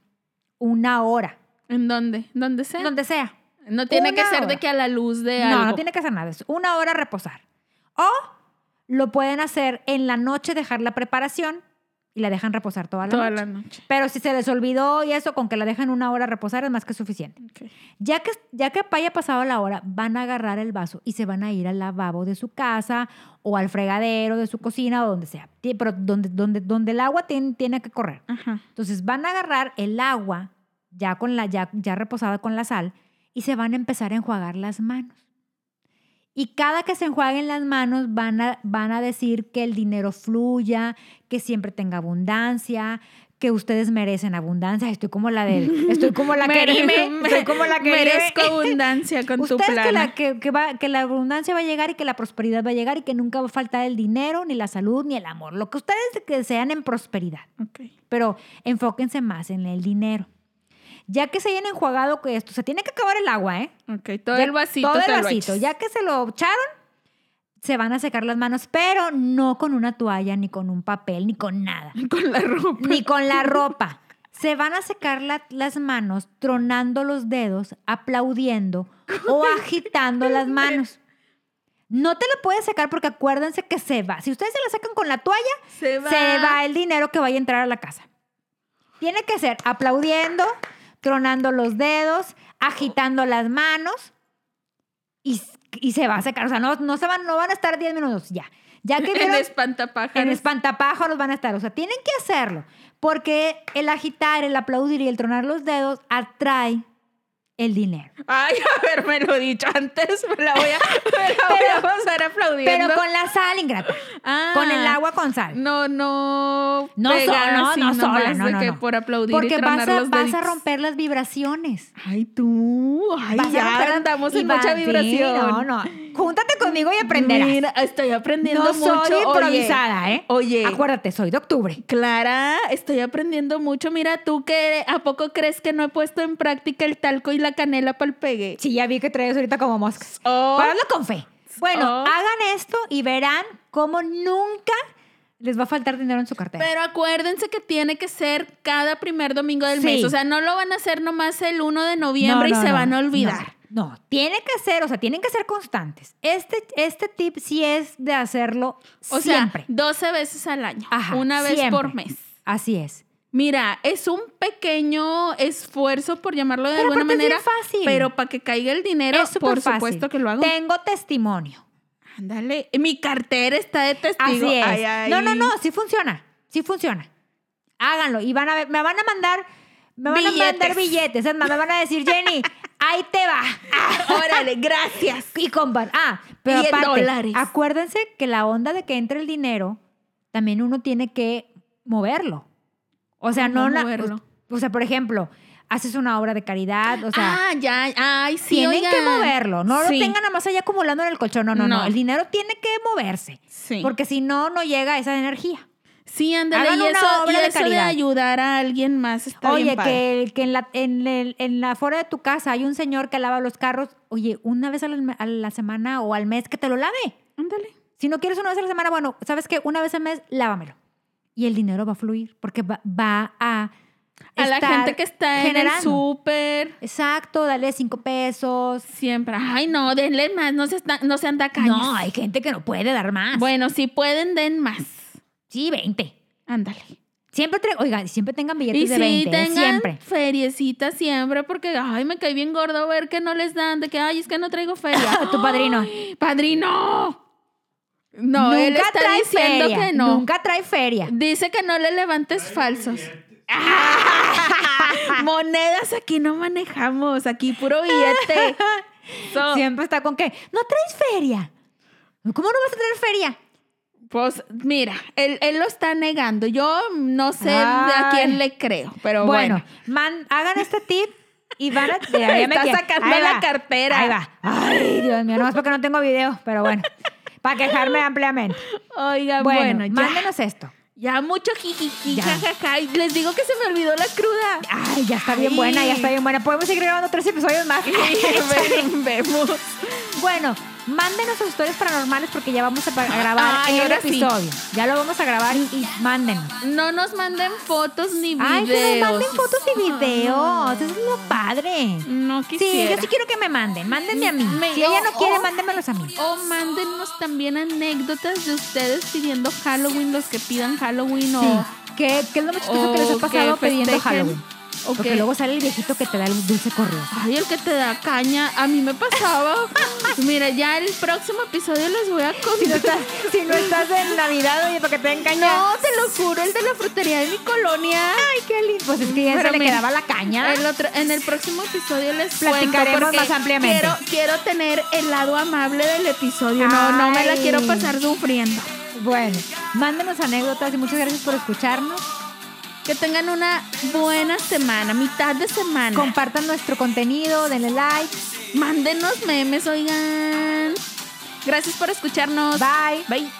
una hora, ¿En dónde? ¿Dónde sea? donde sea. No tiene Una que ser de que a la luz de No, algo. no tiene que hacer nada. Es una hora reposar. O lo pueden hacer en la noche, dejar la preparación y la dejan reposar toda la Toda noche. la noche. Pero si se les olvidó y eso, con que la dejen una hora reposar es más que suficiente. Ya que, ya que haya pasado la hora, van a agarrar el vaso y se van a ir al lavabo de su casa o al fregadero de su cocina o donde sea. Pero donde, donde, donde el agua tiene, tiene que correr. Ajá. Entonces van a agarrar el agua ya, con la, ya, ya reposada con la sal y se van a empezar a enjuagar las manos. Y cada que se enjuaguen las manos van a, van a decir que el dinero fluya, que siempre tenga abundancia, que ustedes merecen abundancia. Estoy como la del, estoy como la me- estoy como la Kerime. Merezco abundancia con tu Ustedes plan. que la, que, que va, que la abundancia va a llegar y que la prosperidad va a llegar y que nunca va a faltar el dinero, ni la salud, ni el amor. Lo que ustedes desean en prosperidad Ok. pero enfóquense más en el dinero. Ya que se hayan enjuagado esto, se tiene que acabar el agua, ¿eh? Ok. Todo Ya- el vasito Todo el vasito. Ya que se lo echaron, se van a secar las manos, pero no con una toalla, ni con un papel, ni con nada. Con la ropa. Ni con la ropa. Se van a secar la- las manos tronando los dedos, aplaudiendo o agitando las manos. No te lo puedes secar porque acuérdense que se va. Si ustedes se la sacan con la toalla, Se va. se va el dinero que vaya a entrar a la casa. Tiene que ser aplaudiendo, tronando los dedos, agitando las manos y, y se va a secar. O sea, no, no, se van, no van a estar 10 minutos ya. Ya que En vieron, espantapájaros. en espantapájaros van a estar. O sea, tienen que hacerlo porque el agitar, el aplaudir y el tronar los dedos atrae el dinero. Ay, haberme dicho antes, me la voy a, me la voy a pasar aplaudiendo. Pero con la sal, ingrata. Ah, Con el agua con sal. No, no. No, pegar so- no, no sola, no, no, que no. por aplaudir y Porque vas a, los vas a deditos. romper las vibraciones. Ay, tú. Ay, Vas ya andamos en mucha vibración. no, no. Júntate conmigo y aprenderás. Mira, estoy aprendiendo no mucho. soy Oye, improvisada, ¿eh? Oye, Acuérdate, soy de octubre. Clara, estoy aprendiendo mucho. Mira, tú que a poco crees que no he puesto en práctica el talco y la canela para el pegue. Sí, ya vi que traes ahorita como moscas. Oh. Pero hazlo con fe. Bueno, Oh. hagan esto y verán cómo nunca les va a faltar dinero en su cartera. Pero acuérdense que tiene que ser cada primer domingo del Sí. mes. O sea, no lo van a hacer nomás el 1 de noviembre No, y no, se no, van a olvidar. No, no, tiene que ser, o sea, tienen que ser constantes. Este, este tip sí es de hacerlo O siempre. sea, 12 veces al año. Ajá, una vez siempre. por mes. Así es. Mira, es un pequeño esfuerzo, por llamarlo de Pero alguna aparte es manera. fácil. Pero para que caiga el dinero, es por fácil. supuesto que lo hago. Tengo testimonio. Ándale. Mi cartera está de testigo. Así es. Ay, ay. No, no, no, sí funciona. Sí funciona. Háganlo. Y van a ver, me van a mandar, me van a mandar Billetes. billetes. Es más, me van a decir, Jenny, ahí te va. Órale, gracias. Y compan. Ah, pero aparte, dólares. acuérdense que la onda de que entre el dinero, también uno tiene que moverlo. O sea, ¿Cómo no... la- o sea, por ejemplo, haces una obra de caridad, o sea... ah, ya. Ay, sí. tienen que moverlo, no Sí. lo tengan nada más allá acumulando en el colchón, no, no, no, No. El dinero tiene que moverse, Sí. porque si no, no llega esa energía. Sí, ándale. Hagan Y una eso, obra y de eso de caridad. ayudar a alguien más está Oye, bien padre. que, que en, la, en, el- en la fuera de tu casa hay un señor que lava los carros. Oye, una vez a la, a la semana o al mes que te lo lave. Ándale. Si no quieres una vez a la semana, bueno, ¿sabes qué? Una vez al mes, lávamelo. Y el dinero va a fluir porque va, va a. A la gente que está en el generando. súper. Exacto, dale cinco pesos. Siempre. Ay, no, denle más. No, se está- no sean tacaños. No, hay gente que no puede dar más. Bueno, si pueden, den más. Sí, 20. Ándale. Siempre, oigan, siempre tengan billetes Y de sí, 20, ¿eh? tengan siempre. feriecita siempre, porque, ay, me cae bien gordo ver que no les dan, de que, ay, es que no traigo feria. Tu padrino. Ay, ¡Padrino! No, él está trae diciendo feria. que no. Nunca trae feria. Dice que no le levantes falsos. Monedas aquí no manejamos, aquí puro billete. So, Siempre está con que, no traes feria. ¿Cómo no vas a traer feria? pues mira, él, él lo está negando. Yo no sé Ay. a quién le creo, pero bueno, bueno. man- hagan este tip y van a... ya- ya me Está sacando Ahí la va. cartera. Ahí va. Ay, Dios mío, no es porque no tengo video, pero bueno. Para quejarme ampliamente. Oiga, Bueno, bueno, ya, mándenos esto. ya mucho jijiji, jajaja. Y Les digo que se me olvidó la cruda. Ay, ya está bien buena, ya está bien buena. Podemos seguir grabando tres episodios más. Vemos. bueno, mándenos sus historias paranormales porque ya vamos a, grabar Ay, el sí. episodio. Ya lo vamos a grabar y, mándenos. No nos manden fotos ni videos. Ay, que nos manden fotos y videos. Eso es lo padre. No Sí, quisiera. yo sí quiero que me manden. Mándenme a mí. Me- Si ella no o- quiere, mándenmelos a mí. O mándennos también anécdotas de ustedes pidiendo Halloween, los que pidan Halloween Sí. o... ¿Qué, ¿Qué es lo más chistoso que les ha pasado pidiendo Halloween? O Porque que- luego sale el viejito que te da el dulce correo. Ay, el que te da caña. A mí me pasaba. Mira, ya el próximo episodio les voy a Si no contar. estás, si no estás en Navidad, oye, para que te den caña. No, te lo juro, el de la frutería de mi colonia. Ay, qué lindo. Pues es que ya Pero se le quedaba la caña. El otro- en el próximo episodio les Platicaremos porque más ampliamente. Quiero, quiero tener el lado amable del episodio. No, no me la quiero pasar sufriendo. Bueno, mándenos anécdotas y muchas gracias por escucharnos. Que tengan una buena semana, mitad de semana. Compartan nuestro contenido, denle like. Mándenos memes, oigan. Gracias por escucharnos. Bye. Bye.